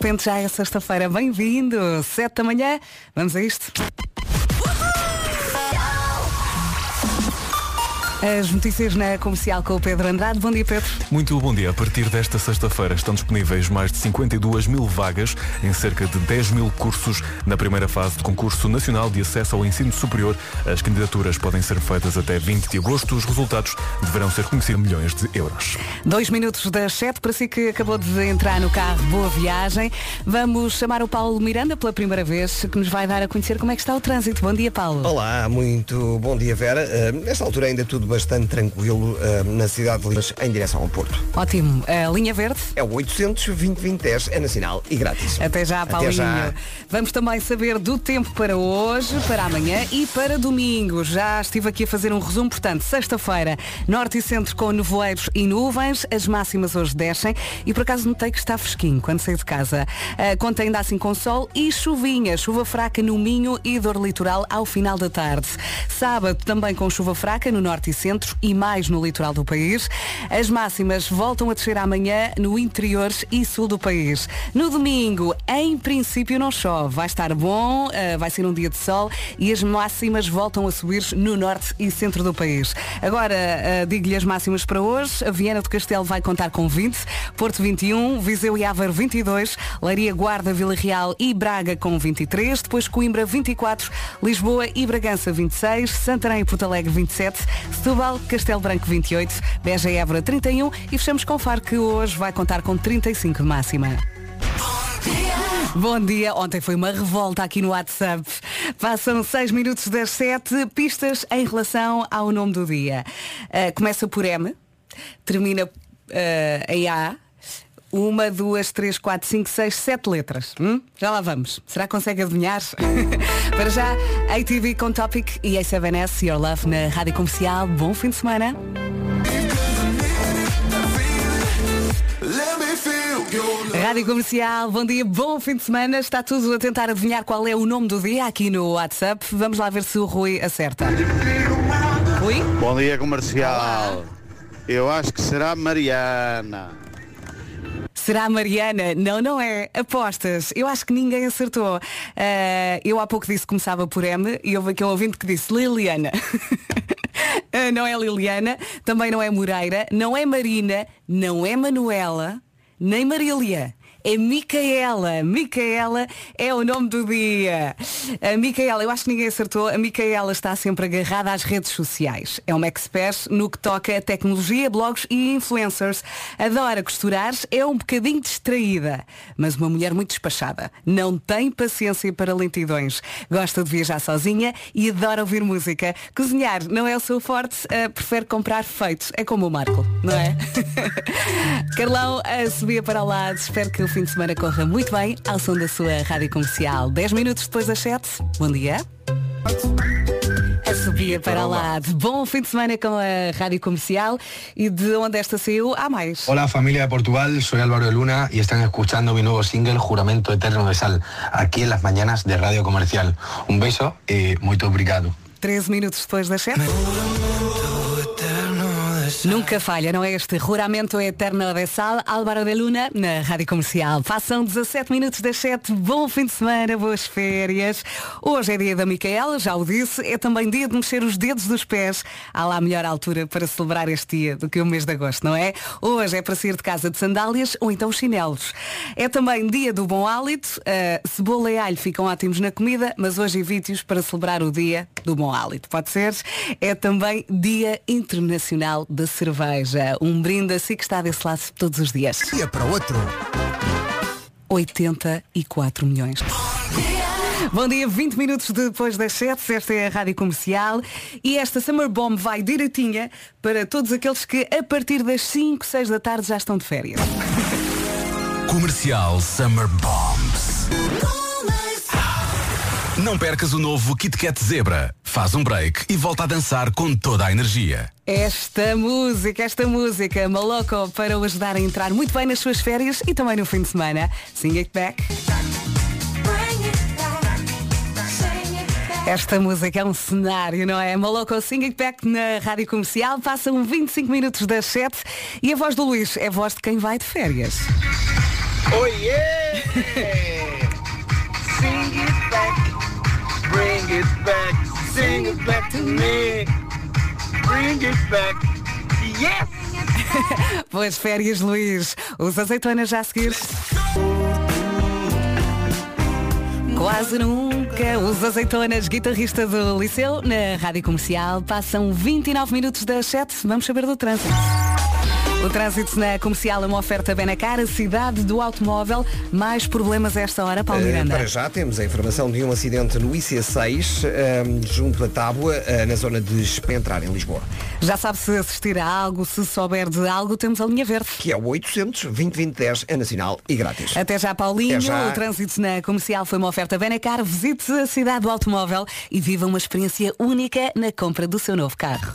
repente já é sexta-feira. Bem-vindo! Sete da manhã. Vamos a isto? As notícias na comercial com o Pedro Andrade. Bom dia, Pedro. Muito bom dia. A partir desta sexta-feira estão disponíveis mais de 52 mil vagas em cerca de 10 mil cursos na primeira fase do concurso nacional de acesso ao ensino superior. As candidaturas podem ser feitas até 20 de agosto. Os resultados deverão ser conhecidos milhões de euros. Dois minutos das sete, para si que acabou de entrar no carro, boa viagem. Vamos chamar o Paulo Miranda pela primeira vez, que nos vai dar a conhecer como é que está o trânsito. Bom dia, Paulo. Olá, muito bom dia, Vera. Uh, nesta altura ainda tudo bastante tranquilo uh, na cidade de Lins, em direção ao Porto. Ótimo. A linha verde? É o 800 2010 é nacional e grátis. Até já, Paulinho. Já. Vamos também saber do tempo para hoje, para amanhã e para domingo. Já estive aqui a fazer um resumo, portanto, sexta-feira, norte e centro com nevoeiros e nuvens, as máximas hoje descem e por acaso notei que está fresquinho quando saí de casa. Uh, conta ainda assim com sol e chuvinha, chuva fraca no Minho e dor litoral ao final da tarde. Sábado também com chuva fraca no norte e centro e mais no litoral do país. As máximas voltam a descer amanhã no interior e sul do país. No domingo, em princípio, não chove. Vai estar bom, uh, vai ser um dia de sol e as máximas voltam a subir no norte e centro do país. Agora, uh, digo-lhe as máximas para hoje. A Viana do Castelo vai contar com 20, Porto 21, Viseu e Aveiro 22, Leiria, Guarda, Vila Real e Braga com 23, depois Coimbra 24, Lisboa e Bragança 26, Santarém e Porto Alegre 27, Setúbal, Castelo Branco 28, Beja e Évora 31 e fechamos com Faro que hoje vai contar com 35 de máxima. Bom dia. Ontem foi uma revolta aqui no WhatsApp. Passam 6 minutos das 7 pistas em relação ao nome do dia. Uh, começa por M, termina uh, em A. Uma, duas, três, quatro, cinco, seis, sete letras. Hum? Já lá vamos. Será que consegue adivinhar? Para já, ATV com Topic e A7S Your Love na Rádio Comercial. Bom fim de semana. Rádio Comercial, bom dia, bom fim de semana. Está tudo a tentar adivinhar qual é o nome do dia aqui no WhatsApp. Vamos lá ver se o Rui acerta. Rui? Bom dia, comercial. Olá. Eu acho que será Mariana. Será Mariana? Não, não é. Apostas. Eu acho que ninguém acertou. Uh, eu há pouco disse que começava por M e houve aqui um ouvinte que disse Liliana. uh, não é Liliana, também não é Moreira, não é Marina, não é Manuela, nem Marília é Micaela. Micaela é o nome do dia. A Micaela, eu acho que ninguém acertou, a Micaela está sempre agarrada às redes sociais. É uma expert no que toca a tecnologia, blogs e influencers. Adora costurar, é um bocadinho distraída, mas uma mulher muito despachada. Não tem paciência para lentidões. Gosta de viajar sozinha e adora ouvir música. Cozinhar não é o seu forte, uh, prefere comprar feitos. É como o Marco, não é? Carlão, a subia para lado. Espero que fim de semana corra muito bem ao som da sua rádio comercial. 10 minutos depois das 7. Bom dia. A subia para lá. De bom fim de semana com a rádio comercial e de onde esta saiu há mais. Olá família de Portugal, soy Álvaro de Luna y están escuchando mi nuevo single Juramento Eterno de Sal aquí en las mañanas de Radio Comercial. Un beso y muito obrigado. 13 minutos depois das 7. Nunca falha, não é este Ruramento Eterno de Sal, Álvaro de Luna, na Rádio Comercial. Passam 17 minutos das 7, bom fim de semana, boas férias. Hoje é dia da Micaela, já o disse, é também dia de mexer os dedos dos pés. Há lá melhor altura para celebrar este dia do que o mês de agosto, não é? Hoje é para sair de casa de sandálias ou então chinelos. É também dia do bom hálito, uh, cebola e alho ficam ótimos na comida, mas hoje evite-os para celebrar o dia do bom hálito. Pode ser? É também dia internacional da cerveja. Um brinde assim que está desse lado todos os dias. Dia para outro. 84 milhões. Bom dia, 20 minutos depois das 7, esta é a Rádio Comercial e esta Summer Bomb vai direitinha para todos aqueles que a partir das 5, 6 da tarde já estão de férias. Comercial Summer Bombs. Não percas o novo Kit Kat Zebra. Faz um break e volta a dançar com toda a energia. Esta música, esta música, Maloco, para o ajudar a entrar muito bem nas suas férias e também no fim de semana. Sing it back. Esta música é um cenário, não é? Maloco Sing It Back na Rádio Comercial. Passam 25 minutos das 7 e a voz do Luís é a voz de quem vai de férias. Oh yeah! Bring it back, sing it back to me. Bring it back. Yes! Boas férias, Luís. Os azeitonas já a seguir. Quase nunca. Os azeitonas, guitarrista do Liceu, na Rádio Comercial, passam 29 minutos das 7. Vamos saber do trânsito. O trânsito na comercial é uma oferta bem na cara, cidade do automóvel. Mais problemas a esta hora, Paulo Eh, Miranda. para já temos a informação de um acidente no IC6, eh, junto à Tábua, eh, na zona de Espentrar, em Lisboa. Já sabe se assistir a algo, se souber de algo, temos a linha verde. Que é o 800 2010 é nacional e grátis. Até já, Paulinho. Até já. O trânsito na comercial foi uma oferta Benacar. Visite a cidade do automóvel e viva uma experiência única na compra do seu novo carro.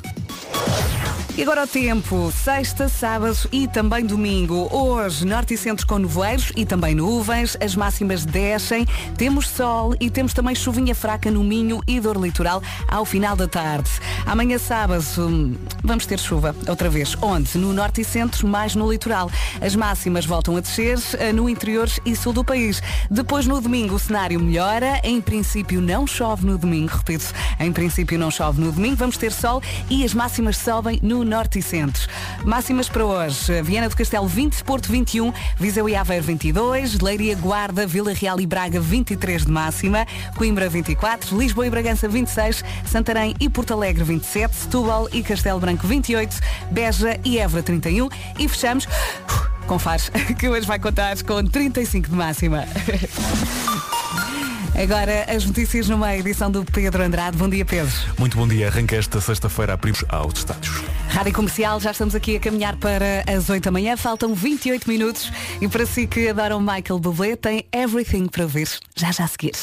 E agora o tempo, sexta, sábado e também domingo. Hoje, norte e centro com nevoeiros e também nuvens, as máximas descem, temos sol e temos também chuvinha fraca no Minho e dor litoral ao final da tarde. Amanhã sábado hum, vamos ter chuva outra vez. Onde? No norte e centro, mais no litoral. As máximas voltam a descer eh, no interior e sul do país. Depois no domingo o cenário melhora, em princípio não chove no domingo, repito, em princípio não chove no domingo, vamos ter sol e as máximas sobem no norte e centro. Máximas para hoje, Viana do Castelo 20, Porto 21, Viseu e Aveiro 22, Leiria, Guarda, Vila Real e Braga 23 de máxima, Coimbra 24, Lisboa e Bragança 26, Santarém e Porto Alegre 27, Setúbal e Castelo Branco 28, Beja e Évora 31 e fechamos com Fares, que hoje vai contar com 35 de máxima. Agora as notícias numa edição do Pedro Andrade. Bom dia, Pedro. Muito bom dia. Arranca esta sexta-feira a primos aos estádios. Rádio Comercial, já estamos aqui a caminhar para as 8 da manhã. Faltam 28 minutos e para si que adoram Michael Bublé, tem Everything para ver. Já já a seguir.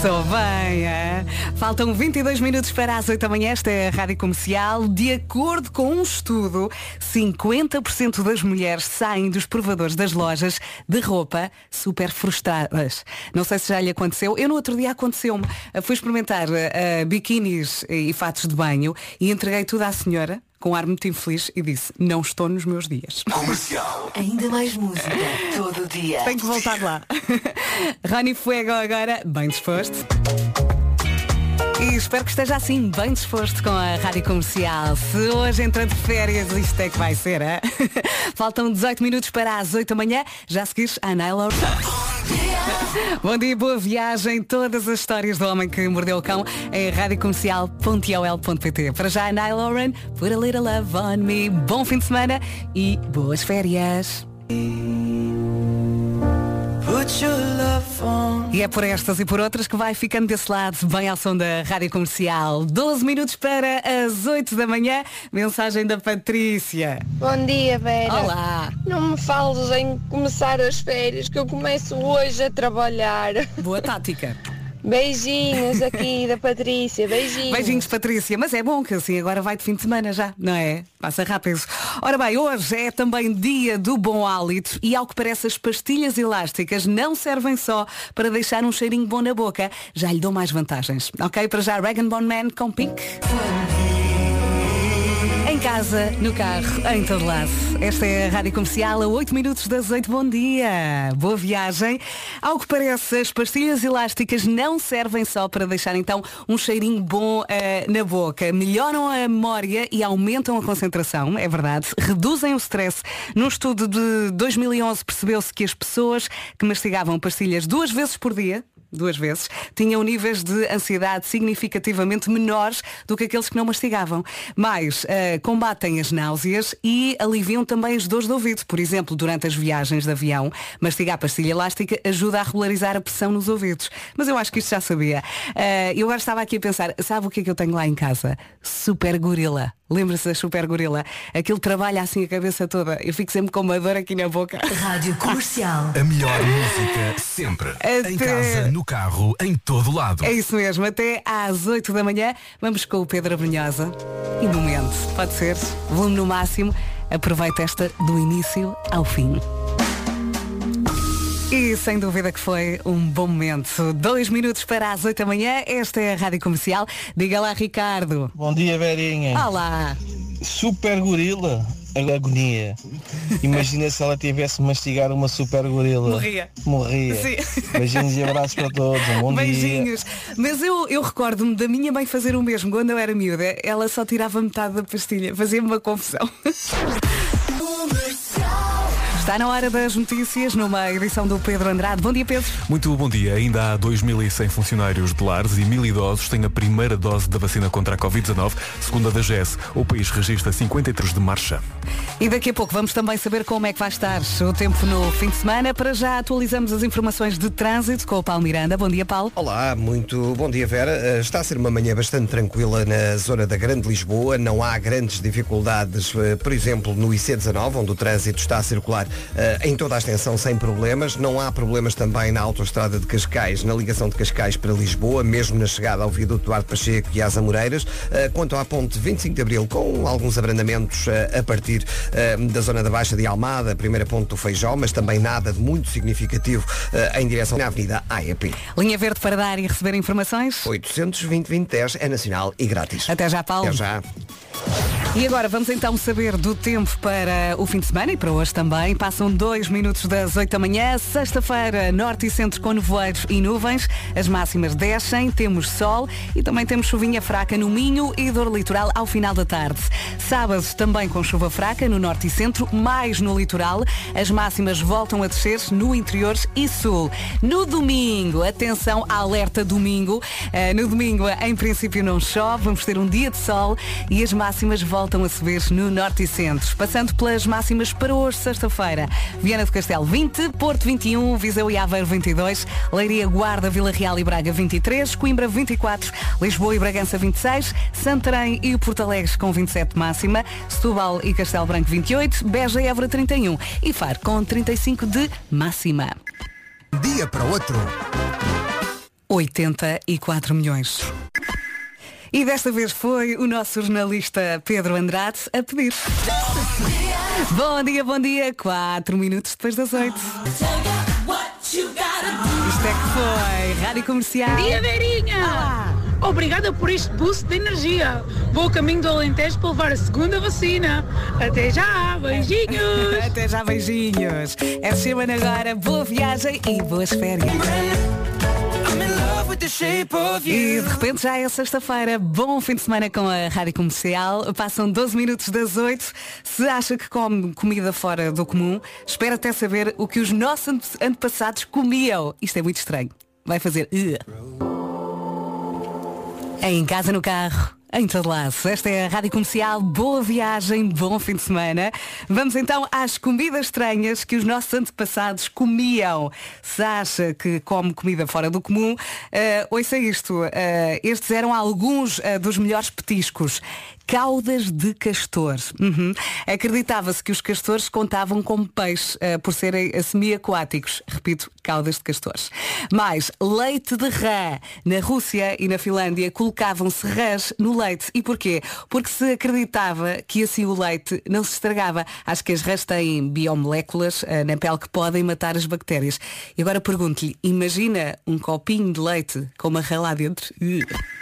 Sou bem, é? Faltam 22 minutos para as 8 da manhã. Esta é a Rádio Comercial. De acordo com um estudo, 50% das mulheres saem dos provadores das lojas de roupa super frustradas. Não sei se já lhe aconteceu. Eu no outro dia aconteceu-me. Fui experimentar uh, biquínis e fatos de banho e entreguei tudo à senhora com um ar muito infeliz e disse, não estou nos meus dias. Ainda mais música todo dia. Tenho que voltar lá. Rani Fuego agora, bem disposto. E espero que esteja assim, bem disposto com a rádio comercial. Se hoje entra de férias, isto é que vai ser, é? Faltam 18 minutos para as 8 da manhã. Já seguires a Naila. Bom dia, boa viagem. Todas as histórias do homem que mordeu o cão em radiocomercial.ol.pt. Para já, Nile Lauren, Put a Little Love on Me. Bom fim de semana e boas férias. E é por estas e por outras que vai ficando desse lado, bem ao som da Rádio Comercial. 12 minutos para as 8 da manhã. Mensagem da Patrícia. Bom dia, Vera. Olá. Não me fales em começar as férias, que eu começo hoje a trabalhar. Boa tática. Beijinhos aqui da Patrícia, beijinhos. Beijinhos, Patrícia. Mas é bom que assim agora vai de fim de semana já, não é? Passa rápido. Ora bem, hoje é também dia do bom hálito e ao que parece as pastilhas elásticas não servem só para deixar um cheirinho bom na boca, já lhe dou mais vantagens. Ok? Para já, Regan Bone Man com Pink. Casa, no carro, em todo lado. Esta é a Rádio Comercial a 8 minutos das 8. Bom dia. Boa viagem. Ao que parece, as pastilhas elásticas não servem só para deixar então um cheirinho bom eh, na boca. Melhoram a memória e aumentam a concentração, é verdade. Reduzem o stress. Num estudo de 2011 percebeu-se que as pessoas que mastigavam pastilhas duas vezes por dia, duas vezes, tinham níveis de ansiedade significativamente menores do que aqueles que não mastigavam. Mais, eh, combatem as náuseas e aliviam também as dores de ouvido. Por exemplo, durante as viagens de avião, mastigar pastilha elástica ajuda a regularizar a pressão nos ouvidos. Mas eu acho que isto já sabia. Eh, eu agora estava aqui a pensar, sabe o que é que eu tenho lá em casa? Super gorila. Lembra-se da Super Gorila? Aquilo trabalha assim a cabeça toda. Eu fico sempre com uma dor aqui na boca. Rádio Comercial. A melhor música sempre. Em Até- casa, no carro, em todo lado. É isso mesmo, até às 8 da manhã vamos com o Pedro Abrunhosa. E momento, pode ser, volume no máximo, aproveita esta do início ao fim. E sem dúvida que foi um bom momento. Dois minutos para as 8 da manhã, esta é a Rádio Comercial. Diga lá, Ricardo. Bom dia, Verinha. Olá. Super gorila. agonia. Imagina se ela tivesse mastigar uma super gorila. Morria. Morria. Sim. Beijinhos e abraços para todos. Um bom dia. Beijinhos. Mas eu, eu recordo-me da minha mãe fazer o mesmo quando eu era miúda. Ela só tirava metade da pastilha. Fazia-me uma confusão. Está na hora das notícias numa edição do Pedro Andrade. Bom dia, Pedro. Muito bom dia. Ainda há 2.100 funcionários de lares e 1.000 idosos têm a primeira dose da vacina contra a Covid-19. Segundo a DGS, o país registra 53 de marcha. E daqui a pouco vamos também saber como é que vai estar o tempo no fim de semana. Para já atualizamos as informações de trânsito com o Paulo Miranda. Bom dia, Paulo. Olá, muito bom dia Vera. Eh, Está a ser uma manhã bastante tranquila na zona da Grande Lisboa. Não há grandes dificuldades, eh, por exemplo, no IC19, onde o trânsito está a circular em toda a extensão sem problemas. Não há problemas também na autoestrada de Cascais, na ligação de Cascais para Lisboa, mesmo na chegada ao viaduto Duarte Pacheco e às Amoreiras. Eh, Quanto à ponte 25 de Abril, com alguns abrandamentos eh, a partir eh, da zona da Baixa de Almada, primeira ponte do Feijó, mas também nada de muito significativo eh, em direção à Avenida AEP. Linha Verde para dar e receber informações. 820 2010 é nacional e grátis. Até já, Paulo. Até já. E agora vamos então saber do tempo para o fim de semana e para hoje também. Passam dois minutos das 8 da manhã, sexta-feira, norte e centro com nevoeiros e nuvens. As máximas descem, temos sol e também temos chuvinha fraca no Minho e dor litoral ao final da tarde. Sábado também com chuva fraca no norte e centro, mais no litoral. As máximas voltam a descer no interior e sul. No domingo, atenção, alerta domingo. Eh, no domingo, em princípio, não chove, vamos ter um dia de sol e as máximas voltam a subir no norte e centro. Passando pelas máximas para hoje, sexta-feira. Viana do Castelo 20, Porto 21, Viseu e Aveiro 22, Leiria, Guarda, Vila Real e Braga 23, Coimbra 24, Lisboa e Bragança 26, Santarém e Porto Alegre com 27 máxima, Setúbal e Castelo Branco 28, Beja e Évora 31 e Faro com 35 de máxima. Dia para outro. 84 milhões. E desta vez foi o nosso jornalista Pedro Andrade a pedir. Bom dia, bom dia. Quatro minutos depois das oito. Isto é que foi. Rádio Comercial. Dia Verinha! Obrigada por este boost de energia. Vou caminho do Alentejo para levar a segunda vacina. Até já, beijinhos! Até já, beijinhos. É semana agora. Boa viagem e boas férias. E de repente já é sexta-feira. Bom fim de semana com a Rádio Comercial. Passam 12 minutos das 8. Se acha que come comida fora do comum, espera até saber o que os nossos ante- antepassados comiam. Isto é muito estranho. Vai fazer. "Ugh". Em casa, no carro. Em todo lado. Esta é a Rádio Comercial. Boa viagem, bom fim de semana. Vamos então às comidas estranhas que os nossos antepassados comiam. Se acha que come comida fora do comum, eh, ouça isto. Eh, estes eram alguns eh, dos melhores petiscos. Caudas de castor. Uhum. Acreditava-se que os castores contavam como peixe eh, por serem eh, semi-aquáticos. Repito, caudas de castores. Mais leite de rã. Na Rússia e na Finlândia colocavam-se rãs no leite. E porquê? Porque se acreditava que assim o leite não se estragava. Acho que as rãs têm biomoléculas eh, na pele que podem matar as bactérias. E agora pergunto-lhe, imagina um copinho de leite com uma rã lá dentro? Ugh.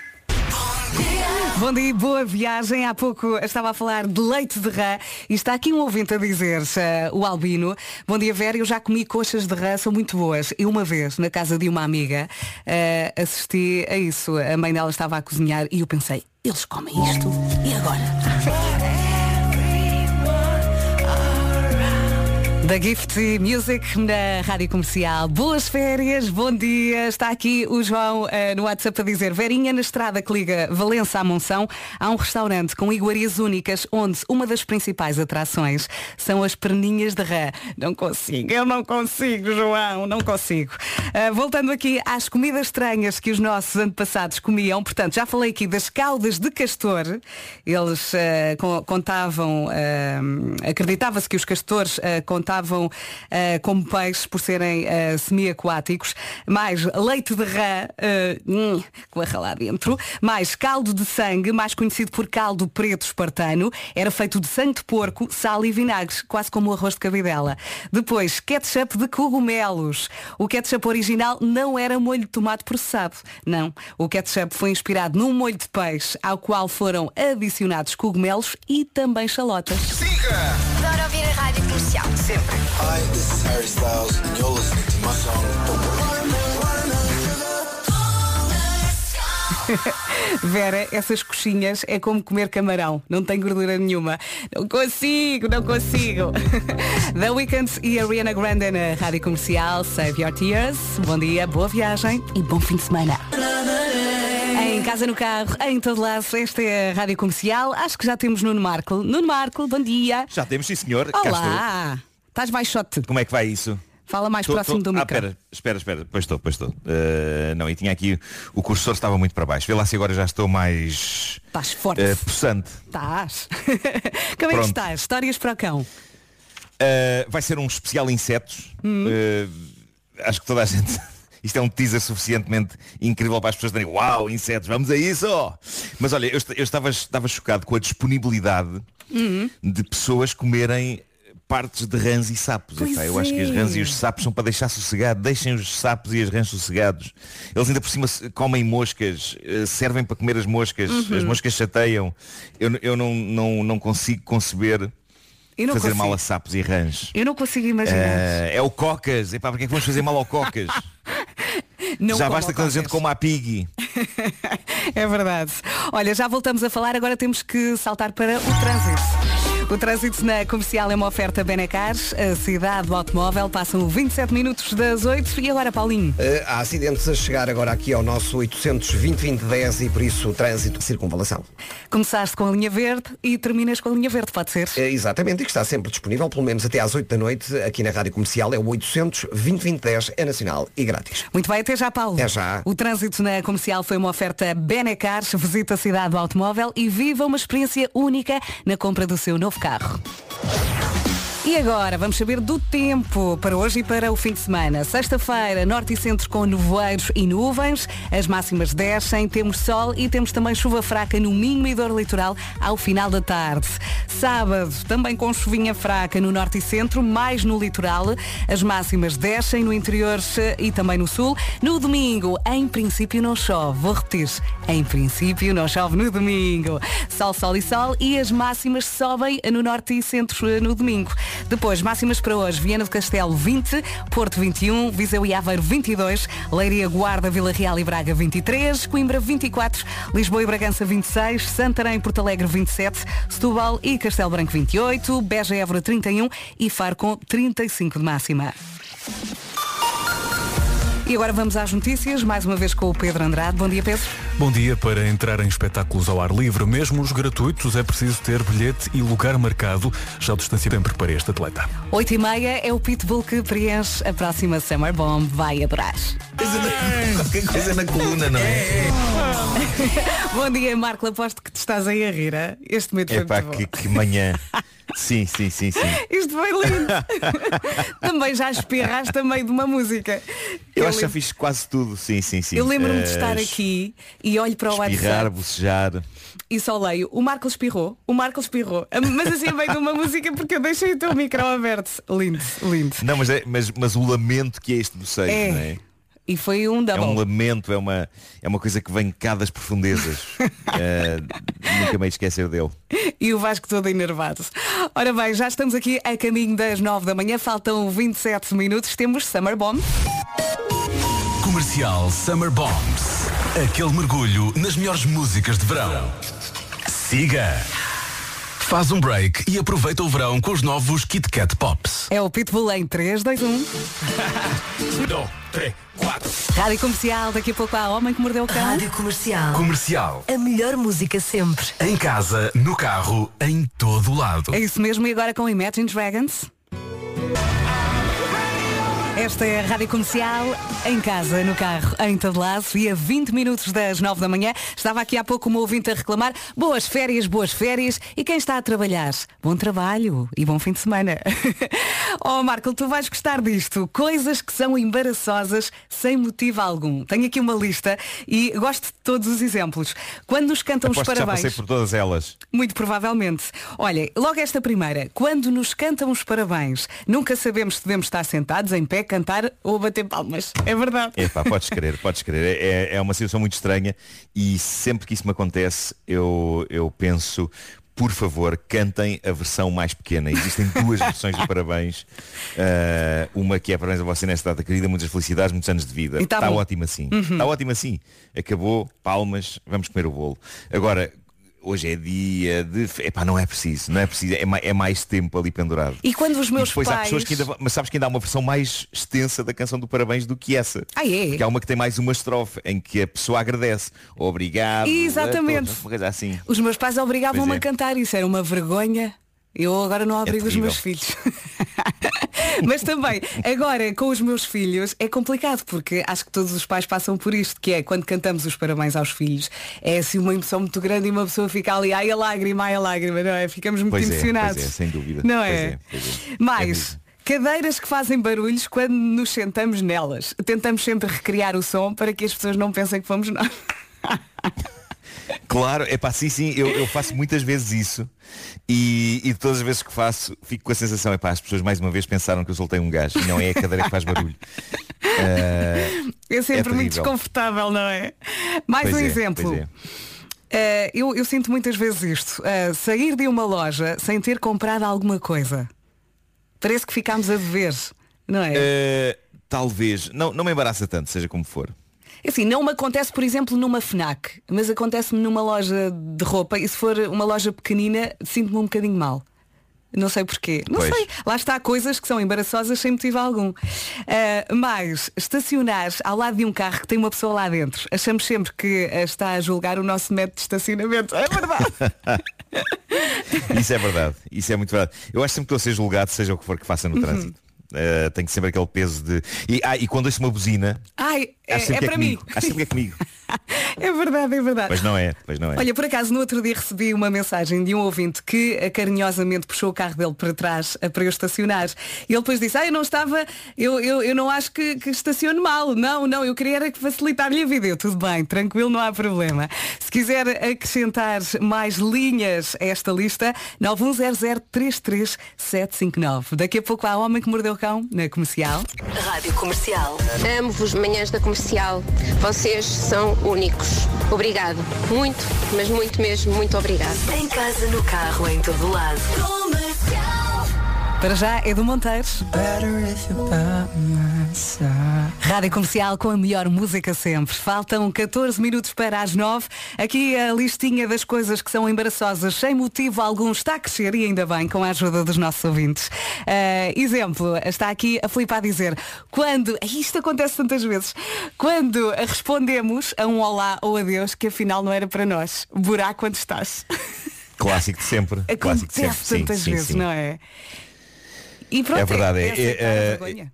Bom dia, boa viagem. Há pouco estava a falar de leite de rã e está aqui um ouvinte a dizer eh, o Albino. Bom dia, Vera. Eu já comi coxas de rã, são muito boas. E uma vez, na casa de uma amiga, eh, assisti a isso. A mãe dela estava a cozinhar e eu pensei, eles comem isto? E agora? Da Gift Music na Rádio Comercial. Boas férias, bom dia. Está aqui o João eh, no WhatsApp a dizer Verinha na estrada que liga Valença à Monção. Há um restaurante com iguarias únicas onde uma das principais atrações são as perninhas de rã. Não consigo, eu não consigo, João, não consigo. Eh, voltando aqui às comidas estranhas que os nossos antepassados comiam. Portanto, já falei aqui das caudas de castor. Eles con- contavam, acreditava-se que os castores contavam ah, como peixes por serem ah, semi-aquáticos. Mais leite de rã, hum, com a lá dentro. Mais caldo de sangue, mais conhecido por caldo preto espartano. Era feito de sangue de porco, sal e vinagre, quase como o arroz de cabidela. Depois, ketchup de cogumelos. O ketchup original não era molho de tomate processado. Não. O ketchup foi inspirado num molho de peixe, ao qual foram adicionados cogumelos e também chalotas. Adoro rádio comercial. Sempre. Hi, this is Harry Styles, and you're listening to my song. Vera, essas coxinhas é como comer camarão. Não tem gordura nenhuma. Não consigo, não consigo. The Weeknd e Ariana Grande na Rádio Comercial. Save Your Tears. Bom dia, boa viagem e bom fim de semana. Em casa, no carro, em todo lado, esta é a Rádio Comercial. Acho que já temos Nuno Marco. Nuno Marco, bom dia. Já temos, sim senhor. Olá. Estás baixote. Como é que vai isso? Fala mais Tô- próximo tô- do ah, micro. espera, espera, espera. Pois estou, pois estou. Eh, não, e tinha aqui, o cursor estava muito para baixo. Vê lá se agora já estou mais Estás forte. eh, possante. Estás. Como é que Pronto. estás? Histórias para o cão. Eh, vai ser um especial insetos. Eh, acho que toda a gente. Isto é um teaser suficientemente incrível para as pessoas terem Uau, insetos, vamos a isso! Mas olha, eu, eu estava, estava chocado com a disponibilidade Hum. de pessoas comerem partes de rãs e sapos. Epá, eu acho que as é. rãs e os sapos são para deixar sossegado. Deixem os sapos e as rãs sossegados. Eles ainda por cima comem moscas, eh, servem para comer as moscas, Uhum. as moscas chateiam. Eu, eu não, não, não consigo conceber fazer consigo. mal a sapos e rãs. Eu não consigo imaginar. Eh, é o cocas. Epá, porque é que vamos fazer mal ao cocas? Não Já basta que a gente coma a pig. É verdade. Olha, já voltamos a falar, agora temos que saltar para o trânsito. O trânsito na comercial é uma oferta Benecars, a cidade do automóvel, passam 27 minutos das 8 e agora Paulinho. Eh, há acidentes a chegar agora aqui ao nosso 820-2010 e por isso o trânsito circunvalação. Começaste com a linha verde e terminas com a linha verde, pode ser? Eh, exatamente, e que está sempre disponível, pelo menos até às 8 da noite, aqui na Rádio Comercial, é o 820-2010, é nacional e grátis. Muito bem, até já, Paulo. Até já. O trânsito na comercial foi uma oferta Benecars, visita a cidade do automóvel e viva uma experiência única na compra do seu novo carro. E agora vamos saber do tempo para hoje e para o fim de semana. Sexta-feira, norte e centro com nevoeiros e nuvens, as máximas descem, temos sol e temos também chuva fraca no Minho e Dor Litoral ao final da tarde. Sábado, também com chuvinha fraca no norte e centro, mais no litoral, as máximas descem no interior e também no sul. No domingo, em princípio não chove. Vou repetir, em princípio não chove no domingo. Sol, sol e sol e as máximas sobem no norte e centro eh, no domingo. Depois, máximas para hoje, Viana do Castelo 20, Porto 21, Viseu e Aveiro 22, Leiria, Guarda, Vila Real e Braga 23, Coimbra 24, Lisboa e Bragança 26, Santarém e Porto Alegre 27, Setúbal e Castelo Branco 28, Beja e Évora 31 e Faro com 35 de máxima. E agora vamos às notícias, mais uma vez com o Pedro Andrade. Bom dia, Pedro. Bom dia. Para entrar em espetáculos ao ar livre, mesmo os gratuitos, é preciso ter bilhete e lugar marcado. Já o distancia sempre para este atleta. 8 e meia é o Pitbull que preenche a próxima Summer Bomb. Vai adorar. Qualquer coisa na coluna, não é? Bom dia, Marco. Aposto que te estás aí a rir. Este medo foi Epá, muito que, bom. que manhã. Sim, sim, sim, sim. Isto foi lindo. também já espirraste meio de uma música. Eu, Eu acho que já fiz quase tudo, sim, sim, sim. Eu lembro-me de Eh, estar aqui e olho para o Espirrar, WhatsApp bocejar. e só leio. O Marco espirrou. O Marco espirrou. Mas assim a meio de uma música porque eu deixei o teu micro aberto. Lindo, lindo. Não, mas, é, mas, mas o lamento que é este bocejo, É. não é? E foi um É double. um lamento, é uma, é uma coisa que vem cá das profundezas. Eh, nunca me esquecer dele. E o Vasco todo enervado. Ora bem, já estamos aqui a caminho das 9 da manhã, faltam 27 minutos, temos Summer Bomb. Comercial Summer Bombs. Aquele mergulho nas melhores músicas de verão. Siga. Faz um break e aproveita o verão com os novos Kit Kat Pops. É o Pitbull em 3, 2, 1. Um, três, quatro. Rádio Comercial, daqui a pouco há Homem que Mordeu o Cão. Rádio Comercial. Comercial. A melhor música sempre. Em casa, no carro, em todo lado. É isso mesmo, e agora com Imagine Dragons. Esta é a Rádio Comercial, em casa, no carro, em Tadelado e a 20 minutos das 9 da manhã. Estava aqui há pouco uma ouvinte a reclamar. Boas férias, boas férias. E quem está a trabalhar? Bom trabalho e bom fim de semana. oh Marco, tu vais gostar disto. Coisas que são embaraçosas sem motivo algum. Tenho aqui uma lista e gosto de todos os exemplos. Quando nos cantam os Aposto já parabéns. passei por todas elas. Muito provavelmente. Olha, logo esta primeira. Quando nos cantam os parabéns, nunca sabemos se devemos estar sentados, em pé, cantar ou bater palmas. É verdade. Epá, podes crer, podes crer. É, é uma situação muito estranha e sempre que isso me acontece, eu, eu penso, por favor, cantem a versão mais pequena. Existem duas versões de parabéns. Uh, uma que é parabéns a você nesta data querida, muitas felicidades, muitos anos de vida. E tá Está bom. ótimo assim. Uhum. Está ótimo assim. Acabou, palmas, vamos comer o bolo. Agora, hoje é dia de. Epá, não é preciso, não é preciso. É, ma- é mais tempo ali pendurado. E quando os meus E depois há pais. pessoas que ainda, mas sabes que ainda há uma versão mais extensa da canção do Parabéns do que essa. Ah, é? Porque há uma que tem mais uma estrofe em que a pessoa agradece. Obrigado. Exatamente. todos, assim. Os meus pais obrigavam-me é. a cantar isso, era uma vergonha. Eu agora não obrigo os terrível. meus filhos. Mas também, agora com os meus filhos é complicado porque acho que todos os pais passam por isto, que é quando cantamos os parabéns aos filhos, é assim uma emoção muito grande e uma pessoa fica ali, ai a lágrima, ai a lágrima, não é? Ficamos muito Pois é, emocionados. pois é, sem dúvida. Não é? é, pois é. Mais, cadeiras que fazem barulhos quando nos sentamos nelas. Tentamos sempre recriar o som para que as pessoas não pensem que fomos nós. Claro, é pá, sim, sim, eu, eu faço muitas vezes isso e, e todas as vezes que faço fico com a sensação, é pá, as pessoas mais uma vez pensaram que eu soltei um gajo e não é a cadeira que faz barulho. Ah, É sempre muito terrível. desconfortável, não é? Mais Pois um é, exemplo. é. Eh, eu, eu sinto muitas vezes isto. Eh, sair de uma loja sem ter comprado alguma coisa. Parece que ficámos a dever, não é? Ah, talvez, não, não me embaraça tanto, seja como for. Assim, não me acontece, por exemplo, numa FNAC, mas acontece-me numa loja de roupa e se for uma loja pequenina, sinto-me um bocadinho mal. Não sei porquê. Não Pois. sei. Lá está coisas que são embaraçosas sem motivo algum. Ah, mas estacionar ao lado de um carro que tem uma pessoa lá dentro, achamos sempre que ah, está a julgar o nosso método de estacionamento. É verdade. Isso é verdade, isso é muito verdade. Eu acho sempre que estou a ser julgado, seja o que for que faça no Uhum. trânsito. Uh, tenho sempre aquele peso de. E, ah, e quando ouço uma buzina, Ai, é, sempre é é para mim. comigo. Acho sempre que é comigo. É verdade, é verdade. Pois não é, pois não é. Olha, por acaso no outro dia recebi uma mensagem de um ouvinte que carinhosamente puxou o carro dele para trás eh, para eu estacionar. E ele depois disse, ah, eu não estava, eu, eu, eu não acho que, que estacione mal. Não, não, eu queria era que facilitar-lhe a vida. Eu, tudo bem, tranquilo, não há problema. Se quiser acrescentar mais linhas a esta lista, 910033759. Daqui a pouco há Homem que Mordeu o Cão, na comercial. Rádio Comercial. Amo-vos, manhãs da comercial. Vocês são únicos. Obrigado. Muito, mas muito mesmo, muito obrigado. Em casa, no carro, em todo lado. Para já é do Monteiros. Rádio Comercial com a melhor música sempre. Faltam 14 minutos para as 9. Aqui a listinha das coisas que são embaraçosas sem motivo algum está a crescer e ainda bem com a ajuda dos nossos ouvintes. Ah, exemplo, está aqui a Filipe a dizer quando, isto acontece tantas vezes, quando respondemos a um olá ou adeus que afinal não era para nós. Buraco onde estás. Clássico de sempre. Clássico de sempre. Acontece tantas sim, sim, vezes, sim. não é? E pronto, É verdade, é, é a é, vergonha.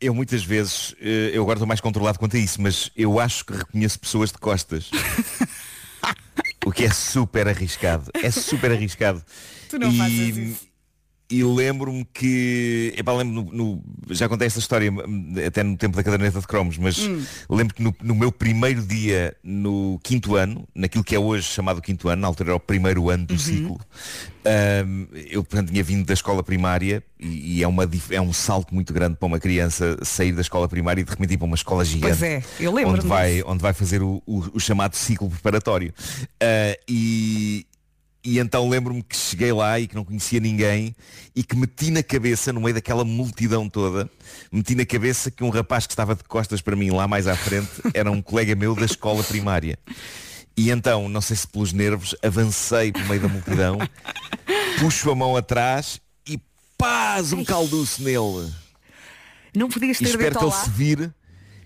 Eu muitas vezes, eh, eu agora estou mais controlado quanto a isso, mas eu acho que reconheço pessoas de costas. o que é super arriscado. É super arriscado. Tu não e, fazes isso. E lembro-me que. Epá, lembro no, no- já contei esta história hum, até no tempo da caderneta de cromos, mas Hum. lembro que no, no meu primeiro dia no quinto ano, naquilo que é hoje chamado quinto ano, na altura era o primeiro ano Uhum. do ciclo, hum, eu portanto tinha vindo da escola primária e, e é, uma, é um salto muito grande para uma criança sair da escola primária e de repente ir para uma escola gigante. Pois é, eu lembro-me onde vai, onde vai fazer o, o- o chamado ciclo preparatório. Ah, e, e então lembro-me que cheguei lá e que não conhecia ninguém e que meti na cabeça, no meio daquela multidão toda, meti na cabeça que um rapaz que estava de costas para mim lá mais à frente era um colega meu da escola primária. E então, não sei se pelos nervos, avancei pelo meio da multidão, puxo a mão atrás e paz, um calduço nele. Não podias E ter espero dito que ele olá? se vire.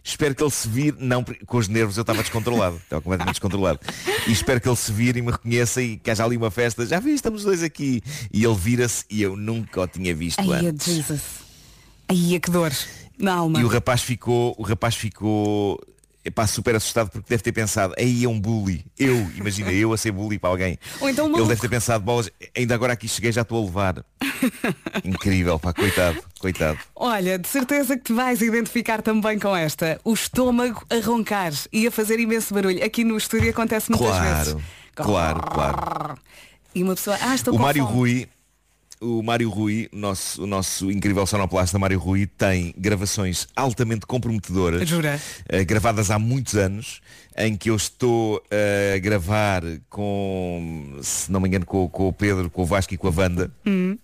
Espero que ele se vire. Não, com os nervos eu estava descontrolado. Estava completamente descontrolado. E espero que ele se vire e me reconheça e que haja ali uma festa. Já vi, estamos dois aqui. E ele vira-se e eu nunca o tinha visto Ai, antes. Jesus. Ai, que dor. na alma. E o rapaz ficou, o rapaz ficou epá, super assustado porque deve ter pensado, aí é um bully. Eu, imagina, eu a ser bully para alguém. Ou então um Ele deve ter pensado, bolas, ainda agora aqui cheguei, já estou a levar. Incrível, pá, coitado, coitado. Olha, de certeza que te vais identificar também com esta. O estômago a roncar e a fazer imenso barulho. Aqui no estúdio acontece muitas vezes. Claro, claro, claro. E uma pessoa, ah, estou O Mário fome. Rui, o Mário Rui, o nosso, o nosso incrível sonoplasta Mário Rui, tem gravações altamente comprometedoras, Jura? eh, gravadas há muitos anos, em que eu estou a gravar com, se não me engano, com, com o Pedro, com o Vasco e com a Wanda. Hum.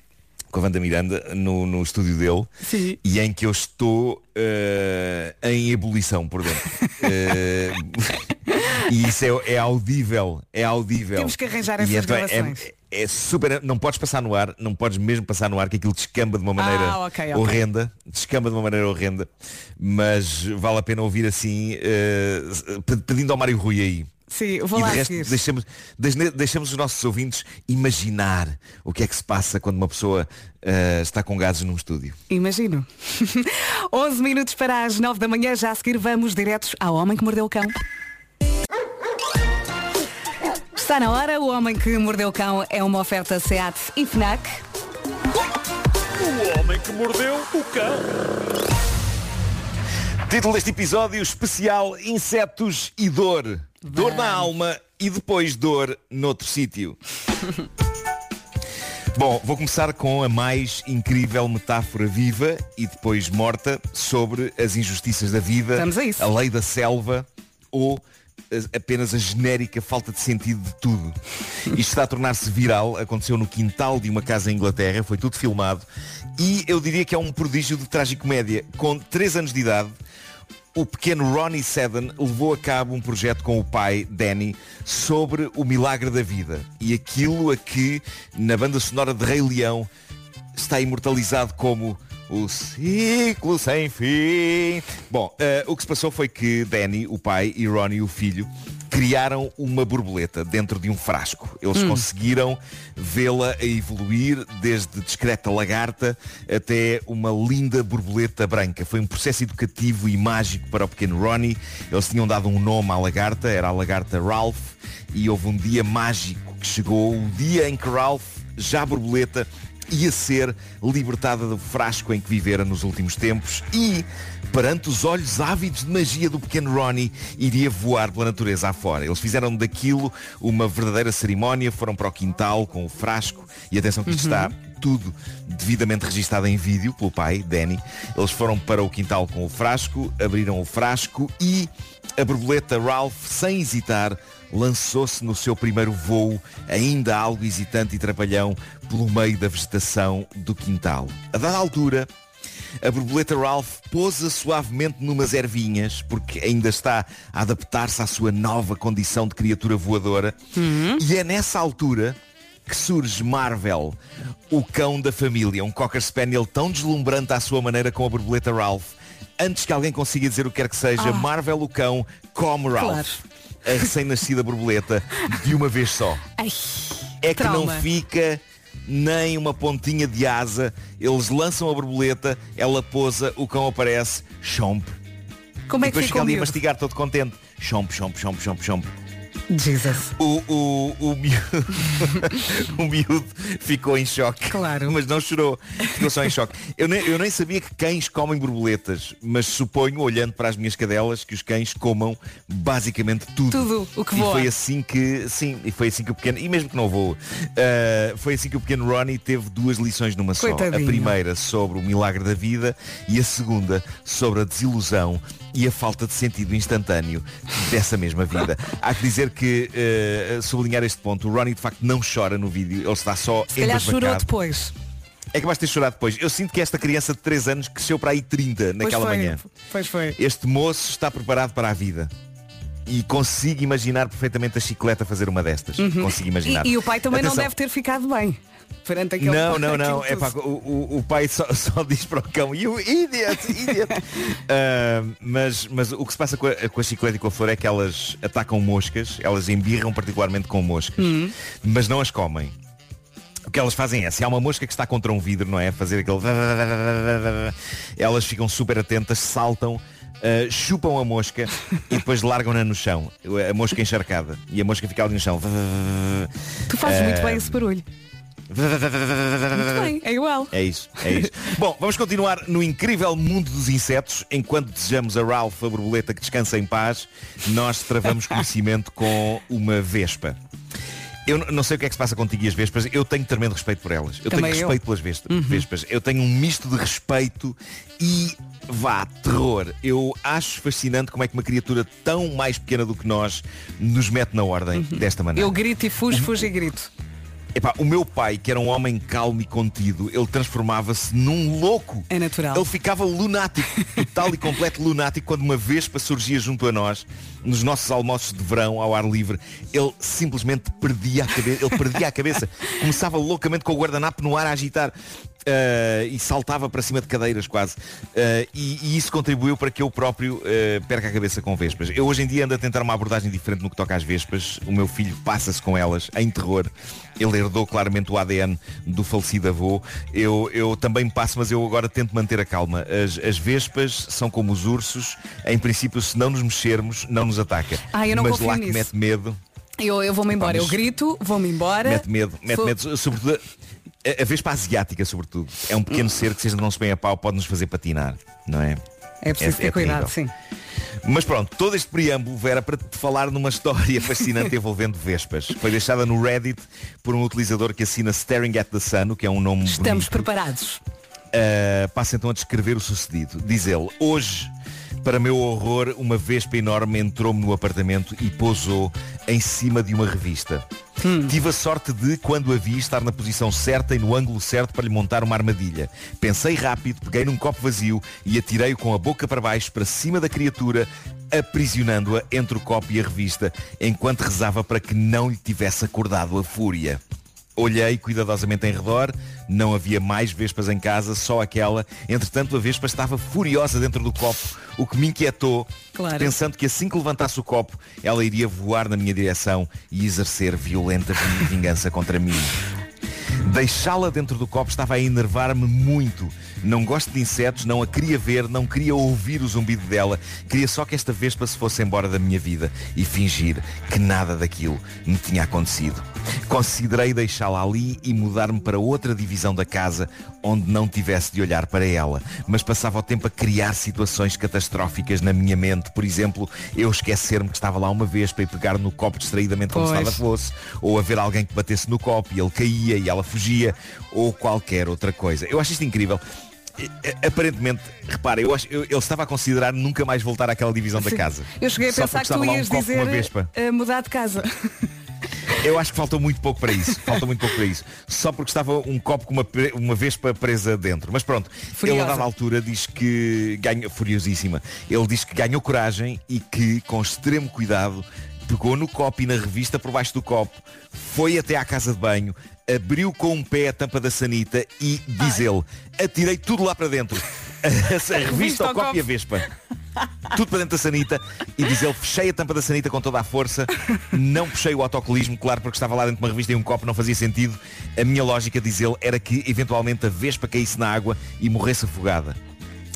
Com a Wanda Miranda no, no estúdio dele Sim. e em que eu estou eh, em ebulição por dentro. E isso é, é audível, é audível. Temos que arranjar E essas então é- gravações. É super, não podes passar no ar, não podes mesmo passar no ar, que aquilo descamba de uma maneira Ah, ok, ok. horrenda, descamba de uma maneira horrenda, mas vale a pena ouvir assim, pe- pedindo ao Mário Rui aí. Sim, vou e lá de resto deixamos, deixamos os nossos ouvintes imaginar o que é que se passa quando uma pessoa eh, está com gases num estúdio. Imagino. 11 minutos para as 9 da manhã, já a seguir vamos diretos ao Homem que Mordeu o Cão. Está na hora, o Homem que Mordeu o Cão é uma oferta SEAT e FNAC. O homem que mordeu o cão. Título deste episódio especial Insetos e Dor. Dor na alma e depois dor noutro sítio. Bom, vou começar com a mais incrível metáfora viva e depois morta sobre as injustiças da vida, a isso. lei da selva ou a- apenas a genérica falta de sentido de tudo. Isto está a tornar-se viral, aconteceu no quintal de uma casa em Inglaterra, foi tudo filmado e eu diria que é um prodígio de tragicomédia. Com 3 anos de idade, o pequeno Ronnie Seddon levou a cabo um projeto com o pai, Danny, sobre o milagre da vida. E aquilo a que, na banda sonora de Rei Leão, está imortalizado como o ciclo sem fim. Bom, eh, o que se passou foi que Danny, o pai, e Ronnie, o filho, criaram uma borboleta dentro de um frasco. Eles Hum. conseguiram vê-la a evoluir desde discreta lagarta até uma linda borboleta branca. Foi um processo educativo e mágico para o pequeno Ronnie. Eles tinham dado um nome à lagarta, era a lagarta Ralph, e houve um dia mágico que chegou, o dia em que Ralph, já borboleta, ia ser libertada do frasco em que vivera nos últimos tempos e, perante os olhos ávidos de magia do pequeno Ronnie, iria voar pela natureza afora. Eles fizeram daquilo uma verdadeira cerimónia, foram para o quintal com o frasco e atenção que isto Uhum. está tudo devidamente registado em vídeo pelo pai, Danny. Eles foram para o quintal com o frasco, abriram o frasco e a borboleta Ralph, sem hesitar, lançou-se no seu primeiro voo, ainda algo hesitante e trapalhão, pelo meio da vegetação do quintal. A dada altura, a borboleta Ralph pousa suavemente numas ervinhas, porque ainda está a adaptar-se à sua nova condição de criatura voadora. E é nessa altura que surge Marvel, o cão da família, um Cocker Spaniel tão deslumbrante à sua maneira com a borboleta Ralph. Antes que alguém consiga dizer o que quer que seja, Ah. Marvel, o cão, come Ralph. Claro. A recém-nascida borboleta de uma vez só. Ai, É que não trauma. fica nem uma pontinha de asa. Eles lançam a borboleta, ela pousa, o cão aparece, chomp. Como é que depois fica ali a mastigar todo contente. Chomp, chomp, chomp, chomp, chomp. Jesus. O, o, o, miúdo, o miúdo ficou em choque. Claro. Mas não chorou. Ficou só em choque. Eu nem, eu nem sabia que cães comem borboletas, mas suponho, olhando para as minhas cadelas, que os cães comam basicamente tudo. Tudo o que e voa. foi assim que, sim, e foi assim que o pequeno, e mesmo que não voe, uh, foi assim que o pequeno Ronnie teve duas lições numa só. Coitadinho. A primeira sobre o milagre da vida e a segunda sobre a desilusão e a falta de sentido instantâneo dessa mesma vida. Há que dizer que, uh, sublinhar este ponto, o Ronnie de facto não chora no vídeo, ele está só Se calhar chorou depois. É que vais ter chorado depois. Eu sinto que esta criança de 3 anos cresceu para aí 30 naquela pois foi. manhã. Pois foi. Este moço está preparado para a vida. E consigo imaginar perfeitamente a chicleta fazer uma destas. Uhum. Consigo imaginar. E, e o pai também não Atenção. deve ter ficado bem. Não, não, não. É pá, o, o- pai só, só diz para o cão, you idiot, idiot. Ah, mas, mas o que se passa com a, com a chicleta e com a flor é que elas atacam moscas, elas embirram particularmente com moscas, Hum. mas não as comem. O que elas fazem é, se há uma mosca que está contra um vidro, não é? Fazer aquele... Elas ficam super atentas, saltam, uh, chupam a mosca e depois largam-na no chão. A mosca encharcada. E a mosca fica ali no chão. Tu fazes muito Uh, bem esse barulho. Muito bem, é igual. É isso, é isso. Bom, vamos continuar no incrível mundo dos insetos. Enquanto desejamos a Ralph, a borboleta, que descansa em paz, nós travamos conhecimento com uma vespa. Eu não sei o que é que se passa contigo e as vespas, eu tenho tremendo respeito por elas. Eu Também tenho eu. respeito pelas ves- Uhum. vespas. Eu tenho um misto de respeito e vá, terror. Eu acho fascinante como é que uma criatura tão mais pequena do que nós nos mete na ordem desta maneira. Eu grito e fujo, fujo e grito. Epá, o meu pai, que era um homem calmo e contido, ele transformava-se num louco. É natural. Ele ficava lunático, total e completo lunático, quando uma vespa surgia junto a nós, nos nossos almoços de verão, ao ar livre. Ele simplesmente perdia a cabeça. Ele perdia a cabeça. Começava loucamente com o guardanapo no ar a agitar. Ah, e saltava para cima de cadeiras quase. Ah, e, e isso contribuiu para que eu próprio ah, perca a cabeça com vespas. Eu hoje em dia ando a tentar uma abordagem diferente no que toca às vespas. O meu filho passa-se com elas em terror. Ele herdou claramente o ADN do falecido avô. Eu, eu também passo, mas eu agora tento manter a calma. As, as vespas são como os ursos. Em princípio, se não nos mexermos, não nos ataca. Ah, eu não mas lá que nisso. mete medo. Eu, eu vou-me embora. Vamos. Eu grito, vou-me embora. Mete medo, mete Vou- medo, sobretudo a, a vespa asiática, sobretudo. É um pequeno ser que, seja não se bem a pau, pode nos fazer patinar, não é? É preciso ter cuidado, sim. Mas pronto, todo este preâmbulo, Vera, para te falar numa história fascinante envolvendo vespas. Foi deixada no Reddit por um utilizador que assina Staring at the Sun, o que é um nome Estamos bonito. preparados. Uh, passa então a descrever o sucedido. Diz ele, hoje, para meu horror, uma vespa enorme entrou-me no apartamento e pousou em cima de uma revista. Tive a sorte de, quando a vi, estar na posição certa e no ângulo certo para lhe montar uma armadilha. Pensei rápido, peguei num copo vazio e atirei-o com a boca para baixo para cima da criatura, aprisionando-a entre o copo e a revista, enquanto rezava para que não lhe tivesse acordado a fúria. Olhei cuidadosamente em redor, não havia mais vespas em casa, só aquela. Entretanto, a vespa estava furiosa dentro do copo, o que me inquietou, Claro. pensando que assim que levantasse o copo, ela iria voar na minha direção e exercer violenta vi- vingança contra mim. Deixá-la dentro do copo estava a enervar-me muito. Não gosto de insetos, não a queria ver, não queria ouvir o zumbido dela. Queria só que esta vespa se fosse embora da minha vida e fingir que nada daquilo me tinha acontecido. Considerei deixá-la ali e mudar-me para outra divisão da casa onde não tivesse de olhar para ela. Mas passava o tempo a criar situações catastróficas na minha mente. Por exemplo, eu esquecer-me que estava lá uma vespa e pegar no copo distraidamente como se Pois. nada fosse. Ou haver alguém que batesse no copo e ele caía e ela fugia. Ou qualquer outra coisa. Eu acho isto incrível. E, Aparentemente, repara, eu acho, eu- ele estava a considerar nunca mais voltar àquela divisão da Sim. casa. Eu cheguei a Só pensar que tu um ias copo com uma dizer vespa. eh, mudar de casa. Eu acho que faltou muito pouco para isso. Faltou muito pouco para isso. Só porque estava um copo com uma, uma vespa presa dentro. Mas pronto, ele a Furiosa. dada altura diz que ganhou, furiosíssima, ele diz que ganhou coragem e que, com extremo cuidado, pegou no copo e na revista por baixo do copo, foi até à casa de banho, abriu com um pé a tampa da sanita e, diz ele, atirei tudo lá para dentro. A, revista, o copo e a vespa tudo para dentro da sanita e diz ele, fechei a tampa da sanita com toda a força, não puxei o autocolismo, claro, porque estava lá dentro de uma revista e um copo não fazia sentido. A minha lógica, diz ele, era que eventualmente a vespa caísse na água e morresse afogada.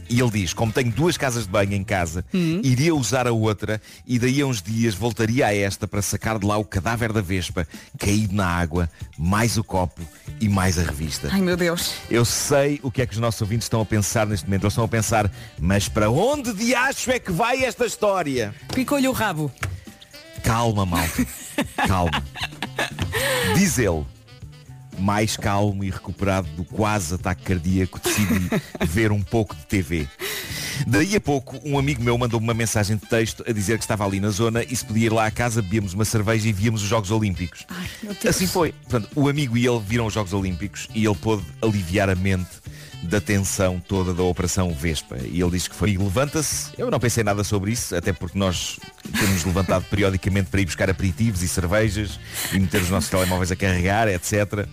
E ele diz, como tenho duas casas de banho em casa, iria usar a outra e daí a uns dias voltaria a esta para sacar de lá o cadáver da vespa caído na água, mais o copo e mais a revista. Ai meu Deus. Eu sei o que é que os nossos ouvintes estão a pensar neste momento. Eles estão a pensar, mas para onde de acho é que vai esta história? Picou-lhe o rabo. Calma, malta. Calma. Diz ele, mais calmo e recuperado do quase ataque cardíaco, decidi ver um pouco de TV. Daí a pouco, um amigo meu mandou uma mensagem de texto a dizer que estava ali na zona e se podia ir lá à casa, bebíamos uma cerveja e víamos os Jogos Olímpicos. Assim foi. Portanto, o amigo e ele viram os Jogos Olímpicos e ele pôde aliviar a mente da tensão toda da Operação Vespa. E ele disse que foi. E Levanta-se. Eu não pensei nada sobre isso, até porque nós temos levantado periodicamente para ir buscar aperitivos e cervejas e meter os nossos telemóveis a carregar, etc.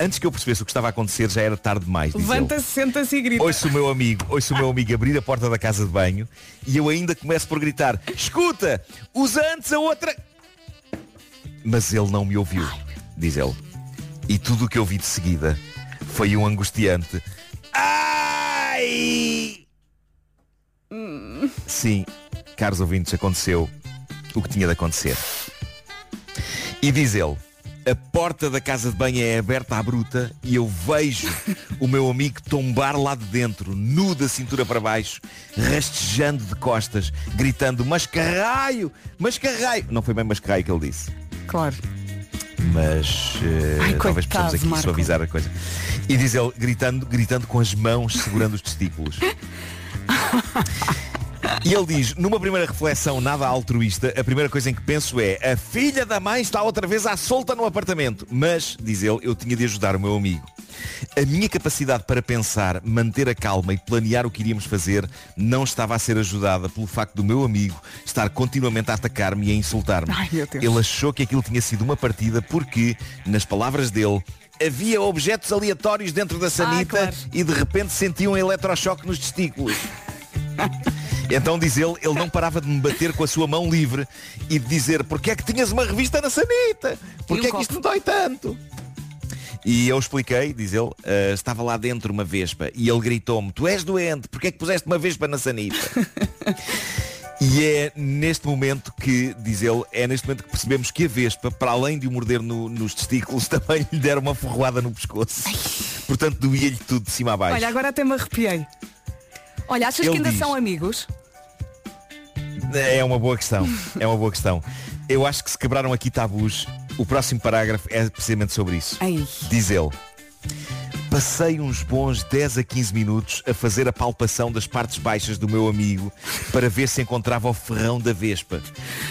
Antes que eu percebesse o que estava a acontecer, já era tarde demais. Levanta-se, senta-se e grita. Ouço o meu amigo, ouço o meu amigo abrir a porta da casa de banho e eu ainda começo por gritar, escuta, usa antes a outra. Mas ele não me ouviu, diz ele. E tudo o que eu vi de seguida foi um angustiante. Ai! Sim, caros ouvintes, aconteceu o que tinha de acontecer. E diz ele, a porta da casa de banho é aberta à bruta e eu vejo o meu amigo tombar lá de dentro, nu da cintura para baixo, rastejando de costas, gritando mascarraio, mascarraio. Não foi bem mascarraio que ele disse. Claro. Mas eh, Ai, talvez coitado, possamos aqui Marco. suavizar a coisa. E diz ele, gritando, gritando com as mãos, segurando os testículos. E ele diz, numa primeira reflexão nada altruísta, a primeira coisa em que penso é a filha da mãe está outra vez à solta no apartamento. Mas, diz ele, eu tinha de ajudar o meu amigo. A minha capacidade para pensar, manter a calma e planear o que iríamos fazer não estava a ser ajudada pelo facto do meu amigo estar continuamente a atacar-me e a insultar-me. Ele achou que aquilo tinha sido uma partida porque, nas palavras dele, havia objetos aleatórios dentro da sanita claro. e de repente sentia um eletrochoque nos testículos. Então diz ele, ele não parava de me bater com a sua mão livre e de dizer, porque é que tinhas uma revista na sanita? Porque um é que isto me dói tanto? E eu expliquei, diz ele, "ah, estava lá dentro uma vespa e ele gritou-me, tu és doente, porque é que puseste uma vespa na sanita? E é neste momento que, diz ele, é neste momento que percebemos que a Vespa, para além de o morder no- nos testículos, também lhe deram uma ferroada no pescoço. Portanto, doía-lhe tudo de cima a baixo. Olha, agora até me arrepiei. Olha, achas Ele que ainda diz- são amigos? É uma boa questão. É uma boa questão. Eu acho que se quebraram aqui tabus. O próximo parágrafo é precisamente sobre isso. Ai. Diz ele. Passei uns bons 10 a 15 minutos a fazer a palpação das partes baixas do meu amigo para ver se encontrava o ferrão da Vespa,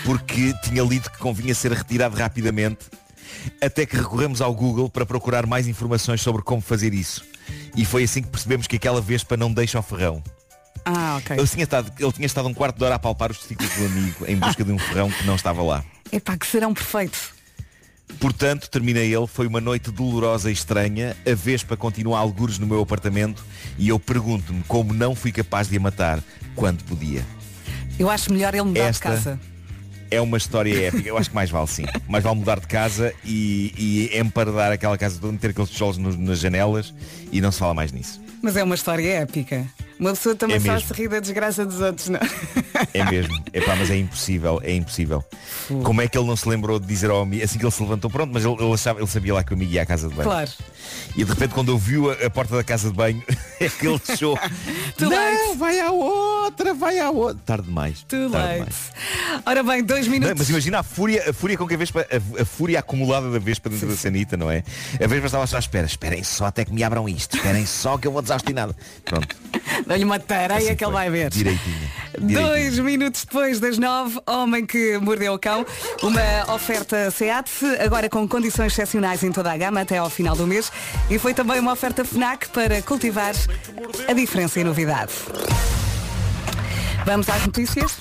porque tinha lido que convinha ser retirado rapidamente, até que recorremos ao Google para procurar mais informações sobre como fazer isso. E foi assim que percebemos que aquela Vespa não deixa o ferrão. Ah, ok. Ele tinha, estado, ele tinha estado um quarto de hora a palpar os testículos do amigo em busca de um ferrão que não estava lá. Epá, que serão perfeitos. Portanto, termina ele, foi uma noite dolorosa e estranha, a Vespa continua a algures no meu apartamento e eu pergunto-me como não fui capaz de a matar quando podia. Eu acho melhor ele mudar Esta- de casa. É uma história épica, eu acho que mais vale sim. Mais vale mudar de casa e, e emparedar aquela casa toda, ter aqueles tijolos nas janelas e não se fala mais nisso. Mas é uma história épica. Uma pessoa também É só mesmo. se ri da desgraça dos outros, não? É mesmo. Epá, mas é impossível, é impossível. Como é que ele não se lembrou de dizer ao amigo, assim que ele se levantou, pronto, mas ele, ele, achava- ele sabia lá que o amigo ia à casa de banho. Claro. E de repente quando ouviu a, a porta da casa de banho, é que ele. Too não, late. vai à outra, vai à outra. Tarde demais. Too tarde late. demais. Ora bem, dois Não, minutos. mas imagina a fúria, a fúria com que a Vespa, a, a fúria acumulada da Vespa dentro da sanita, não é? A Vespa estava só à espera, esperem só até que me abram isto, esperem só que eu vou desastinado. Pronto, Dá-lhe uma tareia Assim que ele vai ver. direitinho. direitinho. Dois minutos depois das nove, Homem que Mordeu o Cão. Uma oferta SEAT, agora com condições excepcionais em toda a gama até ao final do mês. E foi também uma oferta FNAC para cultivar a diferença e novidade. Vamos às notícias?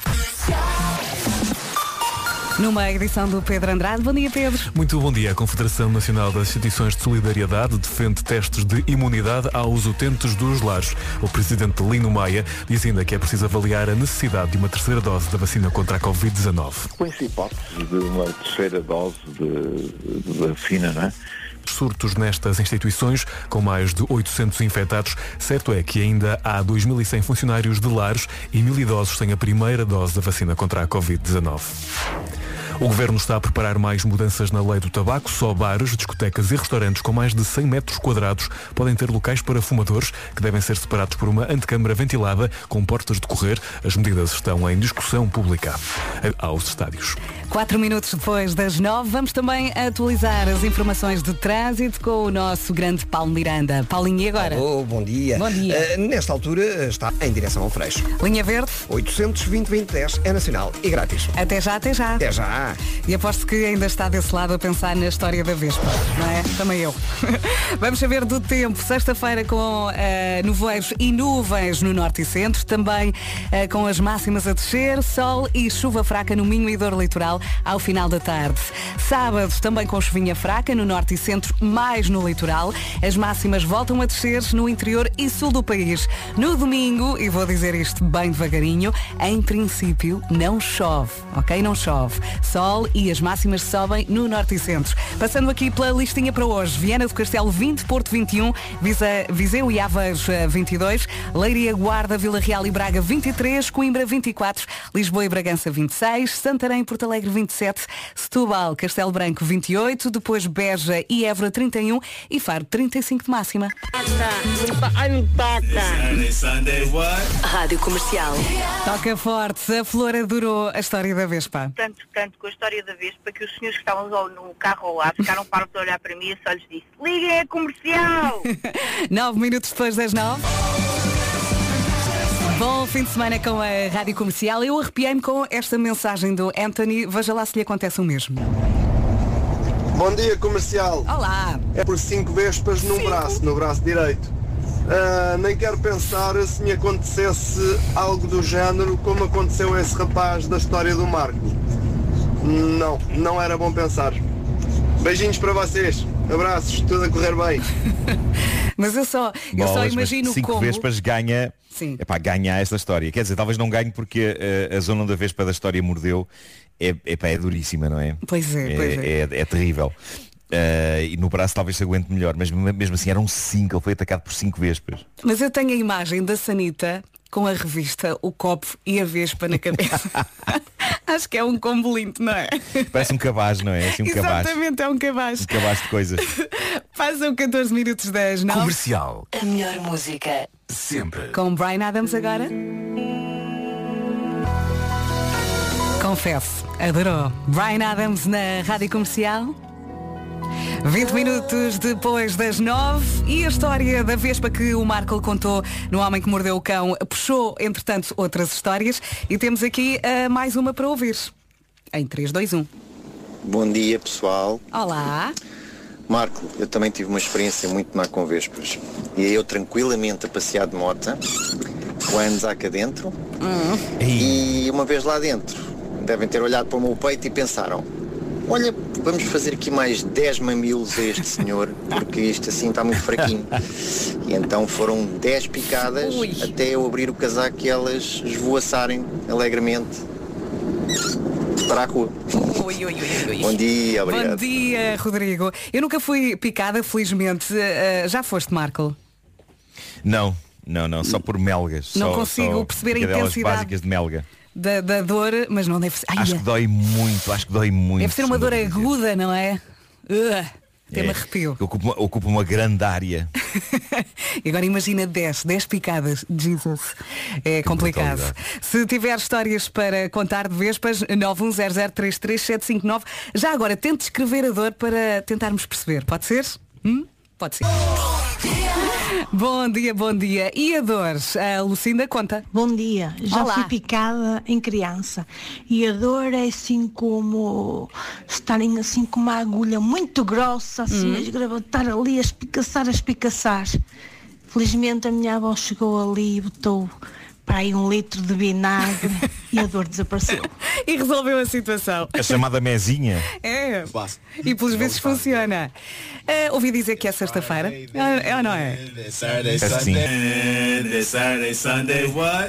Numa edição do Pedro Andrade. Bom dia, Pedro. Muito bom dia. A Confederação Nacional das Instituições de Solidariedade defende testes de imunidade aos utentes dos lares. O presidente Lino Maia diz ainda que é preciso avaliar a necessidade de uma terceira dose da vacina contra a Covid-19. Com-se hipótese de uma terceira dose de, de vacina, não é? Surtos nestas instituições, com mais de 800 infectados, certo é que ainda há 2.100 funcionários de lares e mil idosos sem a primeira dose da vacina contra a Covid-19. O Governo está a preparar mais mudanças na lei do tabaco. Só bares, discotecas e restaurantes com mais de 100 metros quadrados podem ter locais para fumadores, que devem ser separados por uma antecâmara ventilada com portas de correr. As medidas estão em discussão pública aos estádios. Quatro minutos depois das nove, vamos também atualizar as informações de trânsito com o nosso grande Paulo Miranda. Paulinho, e agora? Alô, bom dia. Bom dia. Eh, nesta altura eh, está em direção ao Freixo. Linha Verde? 820 2010 é nacional e grátis. Até já, até já. Até já. E aposto que ainda está desse lado a pensar na história da Vespa, não é? Também eu. Vamos saber do tempo. Sexta-feira com nevoeiros e nuvens no norte e centro. Também eh, com as máximas a descer, sol e chuva fraca no Minho e Dor Litoral ao final da tarde. Sábado também com chuvinha fraca no norte e centro, mais no litoral. As máximas voltam a descer no interior e sul do país. No domingo, e vou dizer isto bem devagarinho, em princípio não chove, ok? Não chove. Sol e as máximas sobem no norte e centro. Passando aqui pela listinha para hoje. Viana do Castelo 20, Porto 21, Visa, Viseu e Aveiro eh, 22, Leiria, Guarda, Vila Real e Braga 23, Coimbra 24, Lisboa e Bragança 26, Santarém Porto Alegre 27, Setúbal, Castelo Branco 28, depois Beja e Évora 31 e Faro 35 de máxima. Rádio Comercial. Toca forte, a Flor adorou a história da Vespa. tanto, tanto com a história da Vespa que os senhores que estavam no carro ao lado ficaram para de olhar para mim e só lhes disse liguem a comercial! 9 minutos depois das 9. Bom fim de semana com a Rádio Comercial. Eu arrepiei-me com esta mensagem do Anthony. Veja lá se lhe acontece o mesmo. Bom dia comercial. Olá. É por cinco vespas num braço, no braço direito. Ah, nem quero pensar se me acontecesse algo do género como aconteceu a esse rapaz da história do Marco. Não, não era bom pensar. Beijinhos para vocês. Abraços, tudo a correr bem. Mas eu só, eu só Bolas, imagino cinco como. vespas ganha Sim. epá, ganha esta história quer dizer talvez não ganhe porque eh, a zona onde a vespa da história mordeu é, epá, é duríssima não é Pois é, pois é. é, é terrível Eh, e no braço talvez se aguente melhor mas mesmo assim eram cinco ele foi atacado por cinco vespas Mas eu tenho a imagem da Sanita com a revista, o copo e a vespa na cabeça. Acho que é um combo lindo, não é? parece um cabaz não é assim um cabaz Exatamente, é um cabaz. um cabaz de coisas Passam 14 minutos das 9. Comercial. A melhor música. Sempre. Com Brian Adams agora. Confesso, adorou. Brian Adams na Rádio Comercial. 20 minutos depois das 9 e a história da Vespa que o Marco contou no Homem que Mordeu o Cão puxou, entretanto, outras histórias e temos aqui ah, mais uma para ouvir. Em 3, 2, 1. Bom dia pessoal. Olá. Marco, eu também tive uma experiência muito má com vespas. E eu tranquilamente a passear de moto, quando há cá dentro, e uma vez lá dentro, devem ter olhado para o meu peito e pensaram, olha, vamos fazer aqui mais 10 mamilos a este senhor, porque isto assim está muito fraquinho. E então foram 10 picadas até eu abrir o casaco e elas esvoaçarem alegremente para a rua. Ui, ui, ui, ui. Bom dia, obrigado. Bom dia, Rodrigo. Eu nunca fui picada, felizmente. Ah, já foste, Marco? não não não só por melgas Não só- consigo só perceber a intensidade. básicas de melga Da, da dor, mas não deve ser. Ai, acho que dói muito acho que dói muito deve ser uma dor aguda, não é? Uh, Tem-me É, arrepio. que ocupa, uma- ocupa uma grande área E agora imagina 10, 10 picadas. Jesus. É complicado. brutalidade. Se tiver histórias para contar de Vespas, 910033759. Já agora, tente escrever a dor para tentarmos perceber. Pode ser? Hum? Pode ser. Bom dia, bom dia. E a dor? A Lucinda conta. Bom dia, já Olá. fui picada em criança e a dor é assim como estarem assim com uma agulha muito grossa, assim Hum. a esgravatar ali, a espicaçar, a espicaçar. Felizmente a minha avó chegou ali e botou para aí um litro de vinagre e a dor desapareceu. E resolveu a situação. a chamada mesinha É. E pelos vezes funciona. Eh, ouvi dizer que é sexta-feira. É, é ou não é? Sim.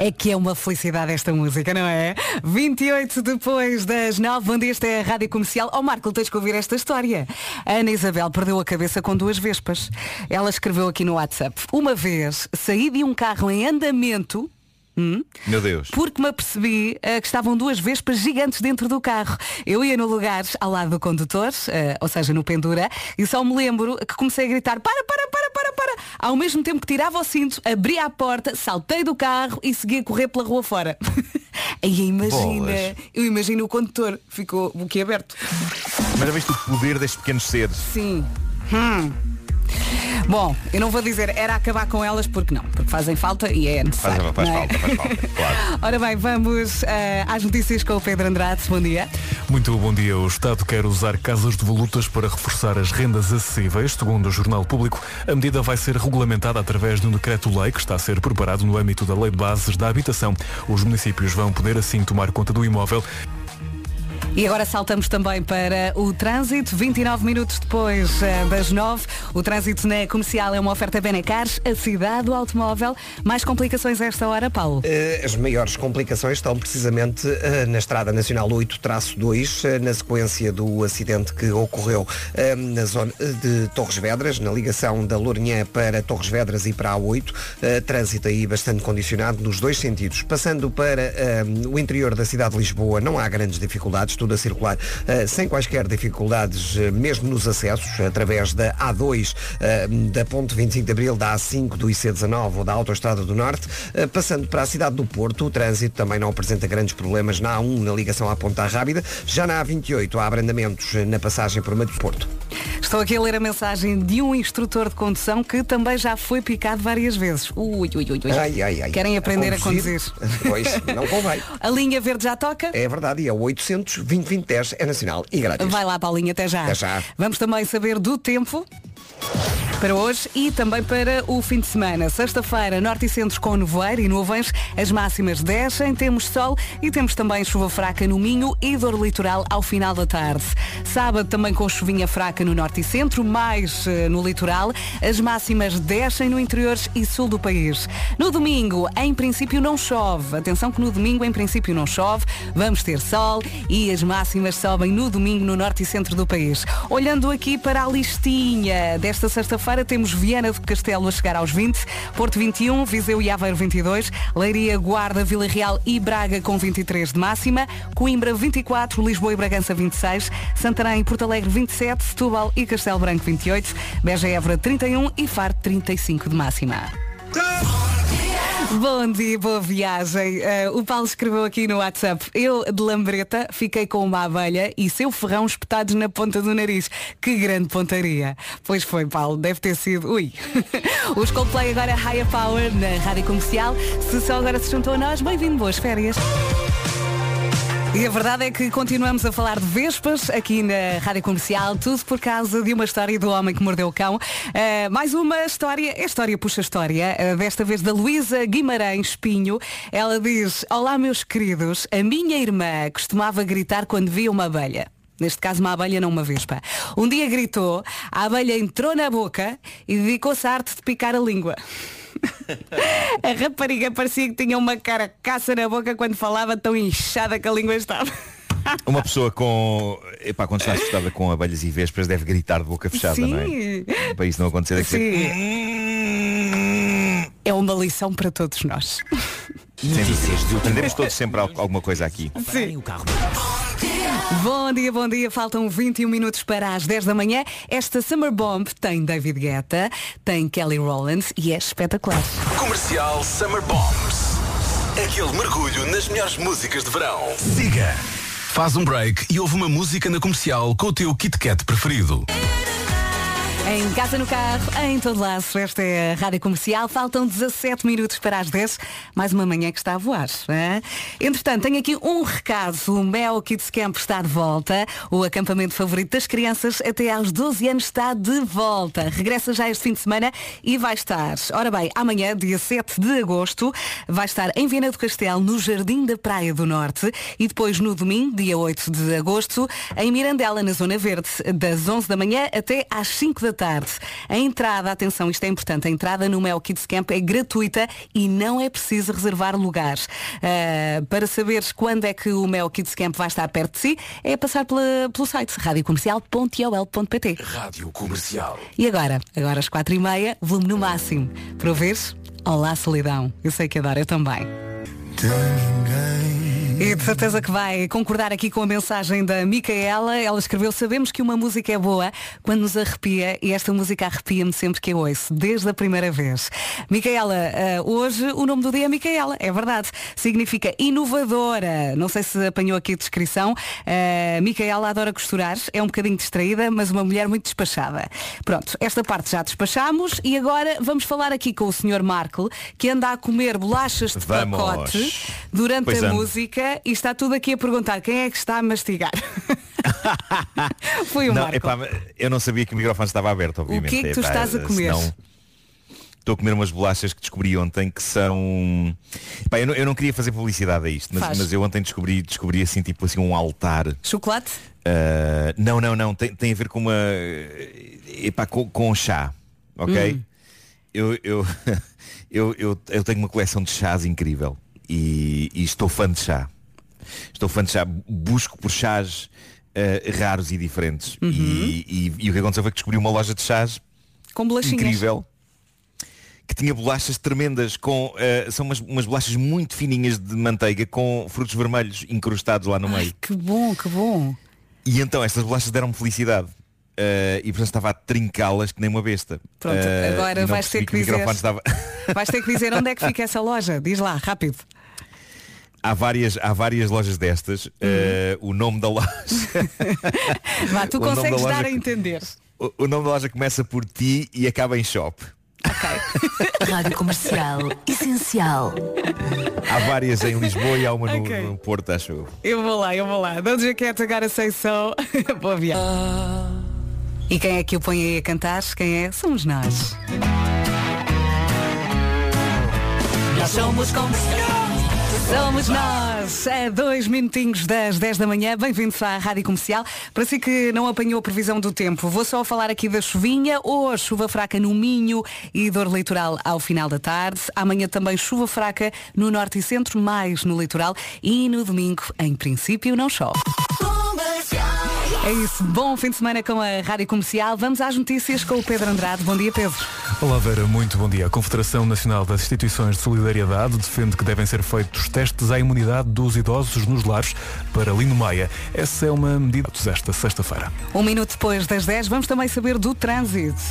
É que é uma felicidade esta música, não é? 28 depois das 9, bom dia, esta é a Rádio Comercial. Ó Marco, tens que ouvir esta história. A Ana Isabel perdeu a cabeça com duas vespas. Ela escreveu aqui no WhatsApp. Uma vez saí de um carro em andamento. Hum, meu Deus porque me apercebi eh, que estavam duas vespas gigantes dentro do carro. Eu ia no lugar ao lado do condutor, eh, ou seja, no pendura, e só me lembro que comecei a gritar para, para, para, para, para. Ao mesmo tempo que tirava o cinto, abri a porta, saltei do carro e segui a correr pela rua fora. Aí imagina, Bolas. eu imagino o condutor, ficou boquiaberto. mas já viste o poder destes pequenos seres Sim. Hum. Bom, eu não vou dizer era acabar com elas porque não, porque fazem falta e é faz, necessário. faz não é? falta faz falta claro Ora bem, vamos eh, às notícias com o Pedro Andrade. Bom dia. Muito bom dia. O Estado quer usar casas de volutas para reforçar as rendas acessíveis. Segundo o Jornal Público, a medida vai ser regulamentada através de um decreto-lei que está a ser preparado no âmbito da Lei de Bases da Habitação. Os municípios vão poder assim tomar conta do imóvel E agora saltamos também para o trânsito. 29 minutos depois eh, das 9. O trânsito na comercial é uma oferta Benecars, a cidade do automóvel. Mais complicações a esta hora, Paulo? Eh, As maiores complicações estão precisamente eh, na Estrada Nacional 8-2, eh, na sequência do acidente que ocorreu na zona de Torres Vedras, na ligação da Lourinhã para Torres Vedras e para a 8. Eh, Trânsito aí bastante condicionado nos dois sentidos. Passando para o interior da cidade de Lisboa, não há grandes dificuldades, tudo a circular eh, sem quaisquer dificuldades, eh, mesmo nos acessos, através da A2, eh, da Ponte 25 de Abril, da A5, do IC19 ou da Autostrada do Norte. Passando para a cidade do Porto, o trânsito também não apresenta grandes problemas na A1, na ligação à Ponta Rábida. Já na A28 há abrandamentos na passagem por do Porto. Estou aqui a ler a mensagem de um instrutor de condução que também já foi picado várias vezes. Ui, ui, ui, ui. Ai, ai, ai. Querem aprender a conduzir? Pois, não convém. A linha verde já toca? É verdade, e é o 800 2010 é nacional e grátis. Vai lá, Paulinho, até já. Até já. Vamos também saber do tempo. Para hoje e também para o fim de semana. Sexta-feira, norte e centros com nevoeiro e nuvens. As máximas descem, temos sol e temos também chuva fraca no Minho e dor litoral ao final da tarde. Sábado também com chuvinha fraca no norte e centro, mais eh, no litoral. As máximas descem no interior e sul do país. No domingo, em princípio não chove. Atenção que no domingo, em princípio não chove. Vamos ter sol e as máximas sobem no domingo no norte e centro do país. Olhando aqui para a listinha desta sexta-feira, temos Viana do Castelo a chegar aos 20, Porto 21, Viseu e Aveiro 22, Leiria, Guarda, Vila Real e Braga com 23 de máxima, Coimbra 24, Lisboa e Bragança 26, Santarém e Porto Alegre 27, Setúbal e Castelo Branco 28, Beja Évora 31 e Faro 35 de máxima. Bom dia, boa viagem. Eh, o Paulo escreveu aqui no WhatsApp. Eu, de lambreta, fiquei com uma abelha e seu ferrão espetados na ponta do nariz. Que grande pontaria. Pois foi, Paulo. Deve ter sido. Ui. Os Coldplay agora Higher Power na Rádio Comercial. Se só agora se juntou a nós, bem-vindo, boas férias. E a verdade é que continuamos a falar de vespas aqui na Rádio Comercial, tudo por causa de uma história do homem que mordeu o cão. Uh, mais uma história, é história puxa história, uh, desta vez da Luísa Guimarães Pinho. Ela diz, olá meus queridos, a minha irmã costumava gritar quando via uma abelha. Neste caso uma abelha, não uma vespa. Um dia gritou, a abelha entrou na boca e dedicou-se à arte de picar a língua. A rapariga parecia que tinha uma carcaça na boca quando falava tão inchada que a língua estava. Uma pessoa com. Epá, quando está assustada com abelhas e vespas deve gritar de boca fechada, não é? Sim. Para isso não acontecer, ser. Sim. É uma lição para todos nós. Sempre. Aprendemos todos sempre al- alguma coisa aqui. Sim. Bom dia, bom dia. Faltam 21 minutos para as 10 da manhã. Esta Summer Bomb tem David Guetta, tem Kelly Rowlands e é espetacular. Comercial Summer Bombs. Aquele mergulho nas melhores músicas de verão. Siga. Faz um break e ouve uma música na comercial com o teu Kit Kat preferido. Em casa, no carro, em todo laço, esta é a Rádio Comercial. Faltam 17 minutos para as 10. Mais uma manhã que está a voar. hein? Entretanto, tenho aqui um recado. O Mel Kids Camp está de volta. O acampamento favorito das crianças até aos 12 anos está de volta. Regressa já este fim de semana e vai estar, ora bem, amanhã, dia 7 de agosto, vai estar em Viana do Castelo, no Jardim da Praia do Norte. E depois, no domingo, dia 8 de agosto, em Mirandela, na Zona Verde, das 11 da manhã até às 5 da. A entrada, atenção, isto é importante, a entrada no Mel Kids Camp é gratuita e não é preciso reservar lugares. Ah, para saberes quando é que o Mel Kids Camp vai estar perto de si, é passar pela- pelo site radiocomercial.iol.pt. Rádio Comercial. E agora? Agora às quatro e meia, volume no máximo. Para ouvires? Olá, solidão. Eu sei que adoro, eu também. E de certeza que vai concordar aqui com a mensagem da Micaela. Ela escreveu, sabemos que uma música é boa quando nos arrepia e esta música arrepia-me sempre que eu ouço, desde a primeira vez. Micaela, eh, hoje o nome do dia é Micaela, é verdade. Significa inovadora. Não sei se apanhou aqui a descrição. Eh, Micaela adora costurar, é um bocadinho distraída, mas uma mulher muito despachada. Pronto, esta parte já despachamos e agora vamos falar aqui com o Sr. Marco, que anda a comer bolachas de Vamos. pacote durante Pois a ando. música e está tudo aqui a perguntar quem é que está a mastigar. Foi o não, Marco. epá, eu não sabia que o microfone estava aberto, obviamente. que é que tu Epá, estás a comer? senão- estou a comer umas bolachas que descobri ontem que são. Pá, eu, não, eu não queria fazer publicidade a isto, mas, mas eu ontem descobri, descobri assim tipo assim um altar. Chocolate? Uh, não, não, não. Tem, tem a ver com uma. Epá, com, com chá. Ok? Hum. Eu, eu, eu, eu, eu tenho uma coleção de chás incrível. E, e estou fã de chá. Estou fã de chá. Busco por chás uh, raros e diferentes. Uhum. E, e- e o que aconteceu foi que descobri uma loja de chás Com bolachinhas. incrível que tinha bolachas tremendas com uh, são umas, umas bolachas muito fininhas de manteiga com frutos vermelhos incrustados lá no meio Que bom, que bom. e então estas bolachas deram-me felicidade Uh, e portanto estava a trincá-las que nem uma besta Pronto, Uh, agora vais ter que o dizer. estava Vais ter que dizer onde é que fica essa loja. Diz lá, rápido. Há várias há várias lojas destas Uh, o nome da loja Vá, tu O consegues loja dar a entender. o, o nome da loja começa por ti e acaba em shop Rádio Comercial Essencial. há várias em Lisboa e há uma no, Ok. no Porto acho eu Eu vou lá, eu vou lá. Don't you get agora sei só. Boa viagem. E quem é que o põe aí a cantar? Quem é? Somos nós. Nós somos comercial. Somos nós, a dois minutinhos das 10 da manhã, bem-vindos à Rádio Comercial. Para si que não apanhou a previsão do tempo, vou só falar aqui da chuvinha, hoje chuva fraca no Minho e dor litoral ao final da tarde. Amanhã também chuva fraca no norte e centro, mais no litoral e no domingo, em princípio, não chove. É isso, bom fim de semana com a Rádio Comercial. Vamos às notícias com o Pedro Andrade. Bom dia, Pedro. Olá Vera, muito bom dia. A Confederação Nacional das Instituições de Solidariedade defende que devem ser feitos testes à imunidade dos idosos nos lares para Lino Maia. Essa é uma medida desta sexta-feira. Um minuto depois das 10, vamos também saber do trânsito.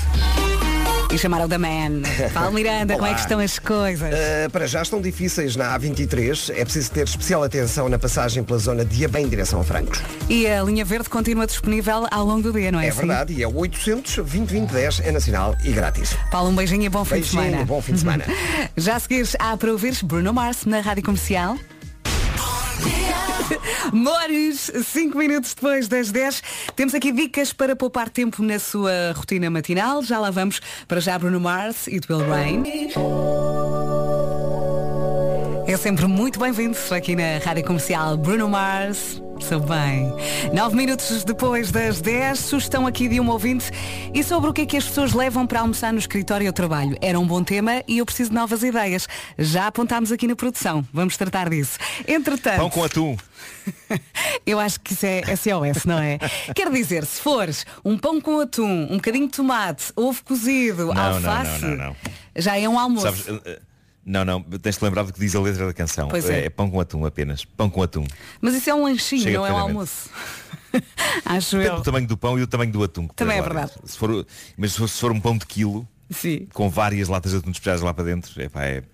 E chamaram da Man. Paulo Miranda, como é que estão as coisas? Uh, para já estão difíceis na A23. É preciso ter especial atenção na passagem pela zona de Abém em direção a Francos. E a linha verde continua disponível ao longo do dia, não é, É assim? verdade, e é o 800 2010 é nacional e grátis. Paulo, um beijinho e bom fim de Beijinho, semana. bom fim de semana. Já a seguir há para ouvires Bruno Mars na Rádio Comercial. Mores, 5 minutos depois das 10, temos aqui dicas para poupar tempo na sua rotina matinal. Já lá vamos para já Bruno Mars e Will Rain. É sempre muito bem-vindo aqui na Rádio Comercial Bruno Mars. Sou bem. Nove minutos depois das 10, sugestão aqui de um ouvinte. E sobre o que é que as pessoas levam para almoçar no escritório ou trabalho? Era um bom tema e eu preciso de novas ideias. Já apontámos aqui na produção. Vamos tratar disso. Entretanto. pão com atum Eu acho que isso é SOS, não é? Quer dizer, se fores um pão com atum, um bocadinho de tomate, ovo cozido, Não, alface, não, não, não. já é um almoço. Sabes, uh, uh, não, não, tens de lembrar do que diz a letra da canção. Pois é. pão com atum apenas. Pão com atum. Mas isso é um lanchinho, Chega não é um almoço. Acho Depende eu. do tamanho do pão e do tamanho do atum. Também é verdade. Se for, mas se for, se for um pão de quilo, Sim. com várias latas de atum despejadas lá para dentro, epá, é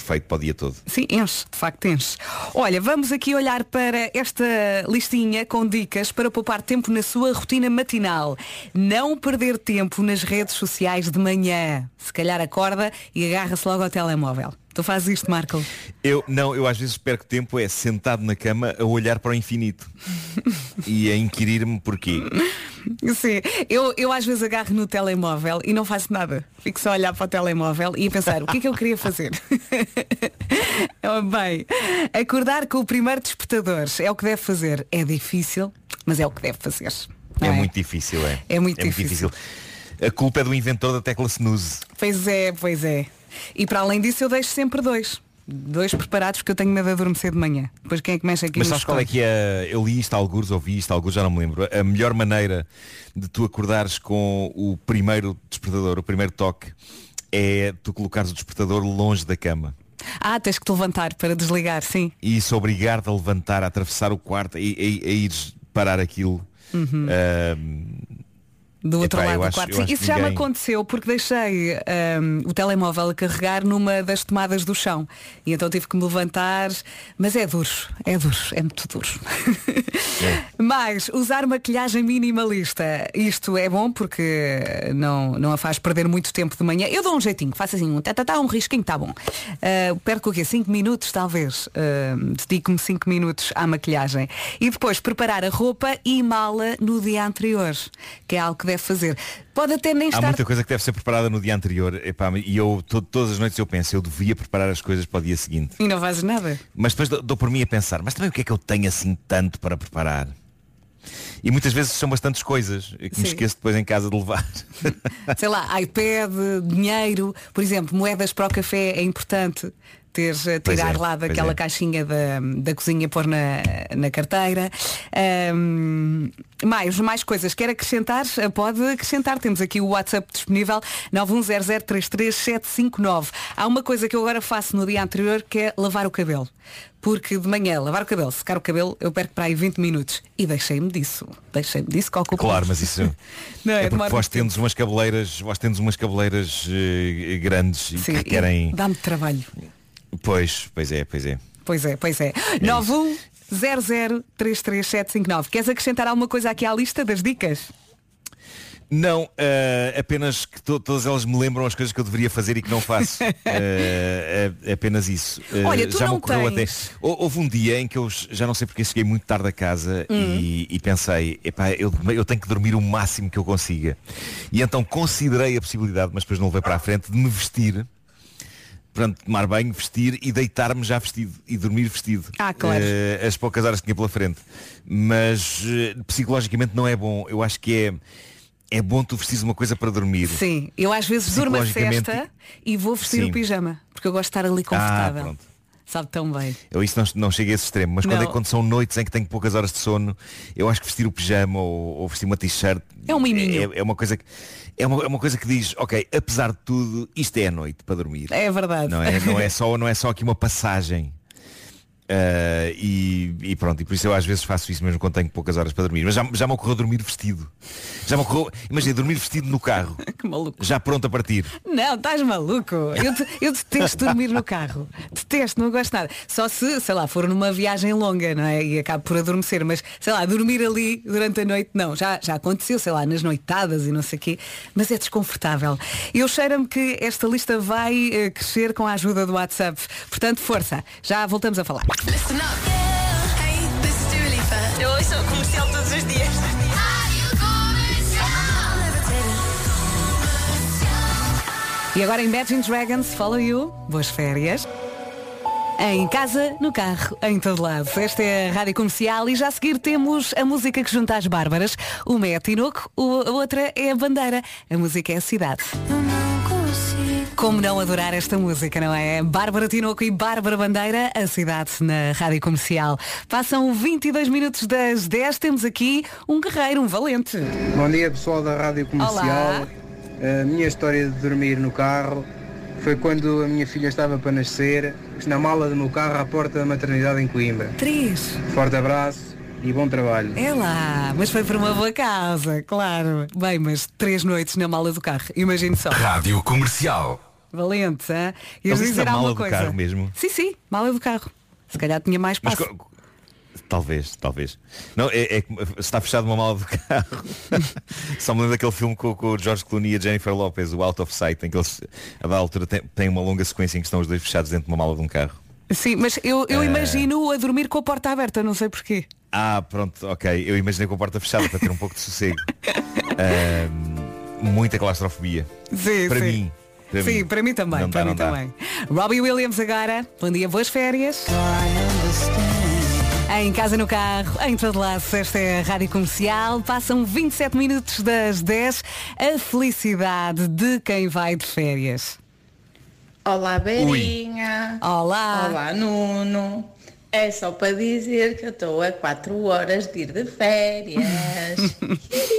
perfeito para o dia todo. Sim, enche, de facto enche. Olha, vamos aqui olhar para esta listinha com dicas para poupar tempo na sua rotina matinal. Não perder tempo nas redes sociais de manhã. Se calhar acorda e agarra-se logo ao telemóvel. Tu fazes isto, Marco? Eu não, eu às vezes perco tempo é sentado na cama a olhar para o infinito e a inquirir-me porquê. Sim, eu, eu às vezes agarro no telemóvel e não faço nada. Fico só a olhar para o telemóvel e a pensar o que é que eu queria fazer. Oh, Bem, acordar com o primeiro despertador é o que deve fazer. É difícil, mas é o que deve fazer. não É muito difícil, é. É muito difícil. A culpa é do inventor da tecla snooze. Pois é, pois é. E para além disso eu deixo sempre dois. Dois preparados porque eu tenho medo de adormecer de manhã. Depois quem é que mexe aqui Mas sabes qual é que é? Eu li isto a alguns, ouvi isto a alguns, já não me lembro. A melhor maneira de tu acordares com o primeiro despertador, o primeiro toque, é tu colocares o despertador longe da cama. Ah, tens que te levantar para desligar, sim. E isso obrigar-te a levantar, a atravessar o quarto e a, a ires parar aquilo. Uhum. Ahm, Do outro epá, lado do acho- quarto. eu Sim, acho isso já me ninguém- aconteceu porque deixei hum, o telemóvel a carregar numa das tomadas do chão. E então tive que me levantar. Mas é duro, é duro, é muito duro. Mas usar maquilhagem minimalista. Isto é bom porque não, não a faz perder muito tempo de manhã. Eu dou um jeitinho, faço assim um tá, tá, tá, um risquinho, tá bom. Uh, perco o quê? 5 minutos talvez. Uh, Dedico-me 5 minutos à maquilhagem. E depois preparar a roupa e mala no dia anterior. Que é algo que deve fazer. Pode até nem Há estar. muita coisa que deve ser preparada no dia anterior epá, e eu to- todas as noites eu penso, eu devia preparar as coisas para o dia seguinte. E não fazes nada. Mas depois dou, dou por mim a pensar, mas também o que é que eu tenho assim tanto para preparar? E muitas vezes são bastantes coisas que Sim. me esqueço depois em casa de levar. sei lá, iPad, dinheiro, por exemplo, moedas para o café é importante ter, Pois tirar é, lá daquela é. caixinha da, da cozinha pôr na, na carteira. Ahm, mais, mais coisas. Quer acrescentar? Pode acrescentar. Temos aqui o WhatsApp disponível 910033759. Há uma coisa que eu agora faço no dia anterior que é lavar o cabelo. Porque de manhã, lavar o cabelo, secar o cabelo, eu perco para aí 20 minutos. E deixei-me disso. Deixei-me disso que ocupa. Claro, mas isso Não, é é porque vós tendes umas cabeleiras, vós tendes umas cabeleiras eh, grandes e Sim, que querem. Dá-me trabalho. Pois, pois é, pois é. Pois é, pois é. 910033759. Queres acrescentar alguma coisa aqui à lista das dicas? Não, eh, apenas que to- todas elas me lembram as coisas que eu deveria fazer e que não faço. É, é apenas isso. Olha, tu já não me ocorreu tens- até. Hou- Houve um dia em que eu já não sei porque cheguei muito tarde a casa Hum. e, e pensei, epá, eu, eu tenho que dormir o máximo que eu consiga. E então considerei a possibilidade, mas depois não levei para a frente, de me vestir. Pronto, tomar banho, vestir e deitar-me já vestido e dormir vestido. Ah, claro. Eh, as poucas horas que tinha pela frente. Mas eh, psicologicamente não é bom. Eu acho que é, é bom tu vestires uma coisa para dormir. Sim, eu às vezes durmo a cesta e vou vestir Sim. o pijama, porque eu gosto de estar ali Ah, confortável. pronto. Sabe tão bem. Eu isso não, não chega a esse extremo, mas quando, é, quando são noites em que tenho poucas horas de sono, eu acho que vestir o pijama ou, ou vestir uma t-shirt É um é, é uma coisa que é uma, é uma coisa que diz, ok, apesar de tudo, isto é a noite para dormir. É verdade. Não é, não é, só, não é só aqui uma passagem. Ah, e, e pronto, e por isso eu às vezes faço isso mesmo quando tenho poucas horas para dormir. Mas já, já me ocorreu dormir vestido. Já me ocorreu, imagina, dormir vestido no carro. que maluco. Já pronto a partir. Não, estás maluco. Eu, te- eu detesto dormir no carro. Detesto, não gosto nada. Só se, sei lá, for numa viagem longa, não é? E acabo por adormecer. Mas, sei lá, dormir ali durante a noite, não. Já, já aconteceu, sei lá, nas noitadas e não sei o quê. Mas é desconfortável. Eu cheiro-me que esta lista vai eh, crescer com a ajuda do WhatsApp. Portanto, força. Já voltamos a falar. Eu ouço o comercial todos os dias. E agora Imagine Dragons, Follow You. Boas férias. Em casa, no carro, em todo lado. Esta é a Rádio Comercial e já a seguir temos a música que junta as bárbaras. Uma é a Tinoco, o- a outra é a Bandeira. A música é a Cidade. Como não adorar esta música, não é? Bárbara Tinoco e Bárbara Bandeira, a cidade na Rádio Comercial. Passam 22 minutos das 10, temos aqui um guerreiro, um valente. Bom dia pessoal da Rádio Comercial. Olá. A minha história de dormir no carro foi quando a minha filha estava para nascer, na mala do meu carro à porta da maternidade em Coimbra. Três. Forte abraço e bom trabalho. É lá, mas foi por uma boa causa, claro. Bem, mas três noites na mala do carro, imagino só. Rádio Comercial. Valente, hein? Ias Mas dizer da mala alguma do coisa? carro mesmo? Sim, sim, mala do carro. Se calhar tinha mais espaço. Talvez, talvez. Não, é, é está fechado uma mala do carro. Só me lembro daquele filme com, com o George Clooney e a Jennifer Lopez, o Out of Sight, em que eles, a da altura, tem, tem uma longa sequência em que estão os dois fechados dentro de uma mala de um carro. Sim, mas eu, eu Eh. imagino a dormir com a porta aberta, não sei porquê. Ah, pronto, ok. Eu imaginei com a porta fechada para ter um pouco de sossego. Muita claustrofobia. Sim, para sim. mim. Para Sim, mim. para mim também, Não para dá, mim não dá. também. Robbie Williams agora. Bom dia, boas férias. Em casa, no carro, em todo lado, esta é a Rádio Comercial. Passam 27 minutos das 10. A felicidade de quem vai de férias. Olá, Beirinha. Olá. Olá, Nuno. É só para dizer que eu estou a 4 horas de ir de férias.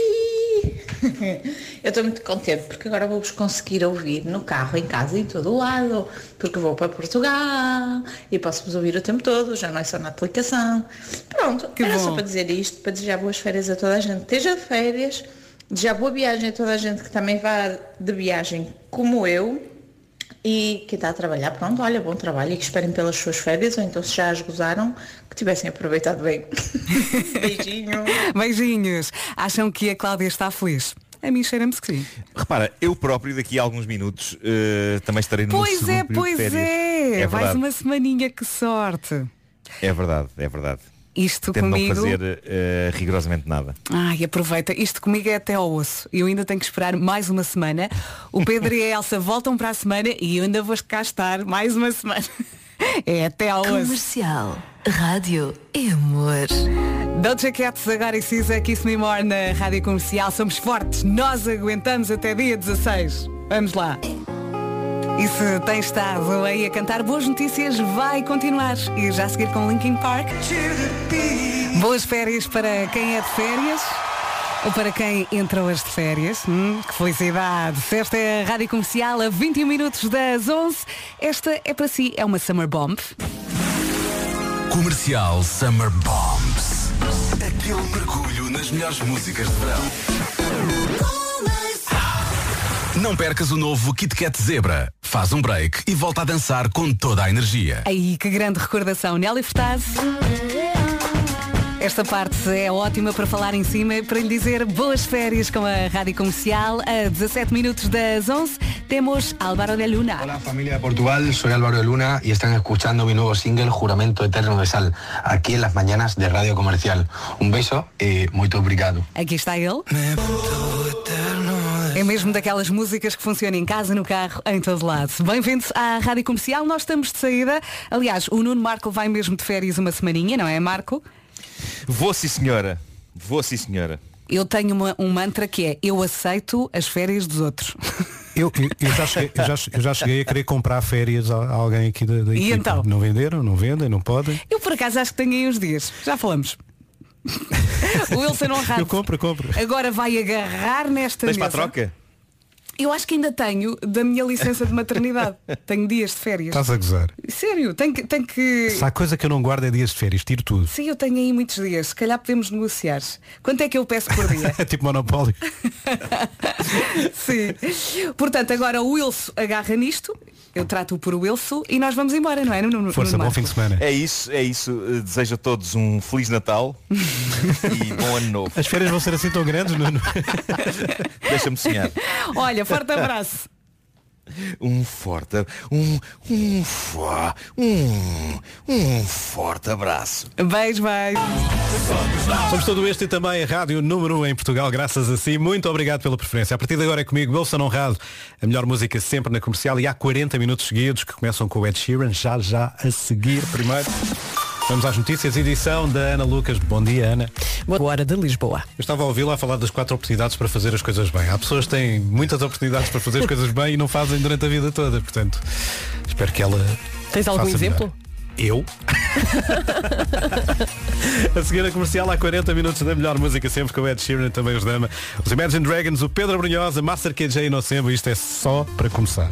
eu estou muito contente porque agora vou-vos conseguir ouvir no carro, em casa em todo lado. Porque vou para Portugal e posso-vos ouvir o tempo todo, já não é só na aplicação. Pronto, era só bom. para dizer isto, para desejar boas férias a toda a gente. Esteja de férias, desejar boa viagem a toda a gente que também vá de viagem como eu. E quem está a trabalhar, pronto, olha, bom trabalho e que esperem pelas suas férias, ou então se já as gozaram, que tivessem aproveitado bem. Beijinho. Beijinhos. Acham que a Cláudia está feliz? A mim cheira-me que sim. Repara, eu próprio daqui a alguns minutos eh, também estarei no Pois é, pois é. É Vais uma semaninha, que sorte. É verdade, é verdade. Isto Tento comigo. não fazer eh, rigorosamente nada. Ai, aproveita. Isto comigo é até ao osso. Eu ainda tenho que esperar mais uma semana. O Pedro e a Elsa voltam para a semana e eu ainda vou cá estar mais uma semana. É até ao. Comercial. Rádio é amor. Doja Cat, agora e Cisa, Kiss Me More na Rádio Comercial. Somos fortes. Nós aguentamos até dia 16. Vamos lá. E se tem estado aí a cantar boas notícias, vai continuar. E já a seguir com Linkin Park. Boas férias para quem é de férias. Ou para quem entra hoje de férias. Hum, que felicidade. Esta é a Rádio Comercial a 21 minutos das 11. Esta é para si, é uma Summer Bomb. Comercial Summer Bombs. Aquele mergulho nas melhores músicas de verão. Não percas o novo Kit Kat Zebra. Faz um break e volta a dançar com toda a energia. Aí, que grande recordação. Nelly Furtado. Esta parte é ótima para falar em cima, para lhe dizer boas férias com a Rádio Comercial. A 17 minutos das 11 temos Álvaro de Luna. Hola familia de Portugal, soy Álvaro de Luna y están escuchando mi nuevo single Juramento Eterno de Sal, aquí en las mañanas de Radio Comercial. Un beso y muito obrigado. Aqui está ele. É mesmo daquelas músicas que funcionam em casa, no carro, em todo lado. Bem-vindos à Rádio Comercial, nós estamos de saída. Aliás, o Nuno Marco vai mesmo de férias uma semaninha, não é, Marco? Vou sim senhora. Vou sim senhora. Eu tenho uma- um mantra que é eu aceito as férias dos outros. Eu, eu- eu já cheguei, eu, já, eu já cheguei a querer comprar férias a, a alguém aqui da, da E equipa. então? Não venderam, não vendem, não podem. Eu por acaso acho que tenho aí uns dias. Já falamos. o Wilson Honrado. Eu compro, compro. Agora vai agarrar nesta Tens para a troca? Eu acho que ainda tenho da minha licença de maternidade. tenho dias de férias. Estás a gozar. Sério, tenho que, tenho que. Se há coisa que eu não guardo é dias de férias, tiro tudo. Sim, eu tenho aí muitos dias. Se calhar podemos negociar. Quanto é que eu peço por dia? É tipo monopólio. Sim. Portanto, agora o Wilson agarra nisto. Eu trato-o por Wilson e nós vamos embora, não é? No, no, Força, no bom fim de semana. É isso, é isso. Eh, Desejo a todos um Feliz Natal e bom ano novo. As férias vão ser assim tão grandes, Nuno? Deixa-me sonhar. Olha, forte abraço. Um forte, um, um, um, um forte abraço. Beijo, beijo. Somos todo este e também a Rádio Número 1 em Portugal, graças a si. Muito obrigado pela preferência. A partir de agora é comigo, Wilson Honrado, a melhor música sempre na comercial e há 40 minutos seguidos que começam com o Ed Sheeran, já já a seguir primeiro. Vamos às notícias, edição da Ana Lucas. Bom dia, Ana. Boa hora de Lisboa. Eu estava a ouvi-la a falar das quatro oportunidades para fazer as coisas bem. Há pessoas que têm muitas oportunidades para fazer as coisas bem e não fazem durante a vida toda. Portanto, espero que ela. Tens algum faça melhor. exemplo? Eu? a seguir a comercial há 40 minutos da melhor música sempre com o Ed Sheeran também os Dama. Os Imagine Dragons, o Pedro Brunhosa, Master KJ e Nocembo. Isto é só para começar.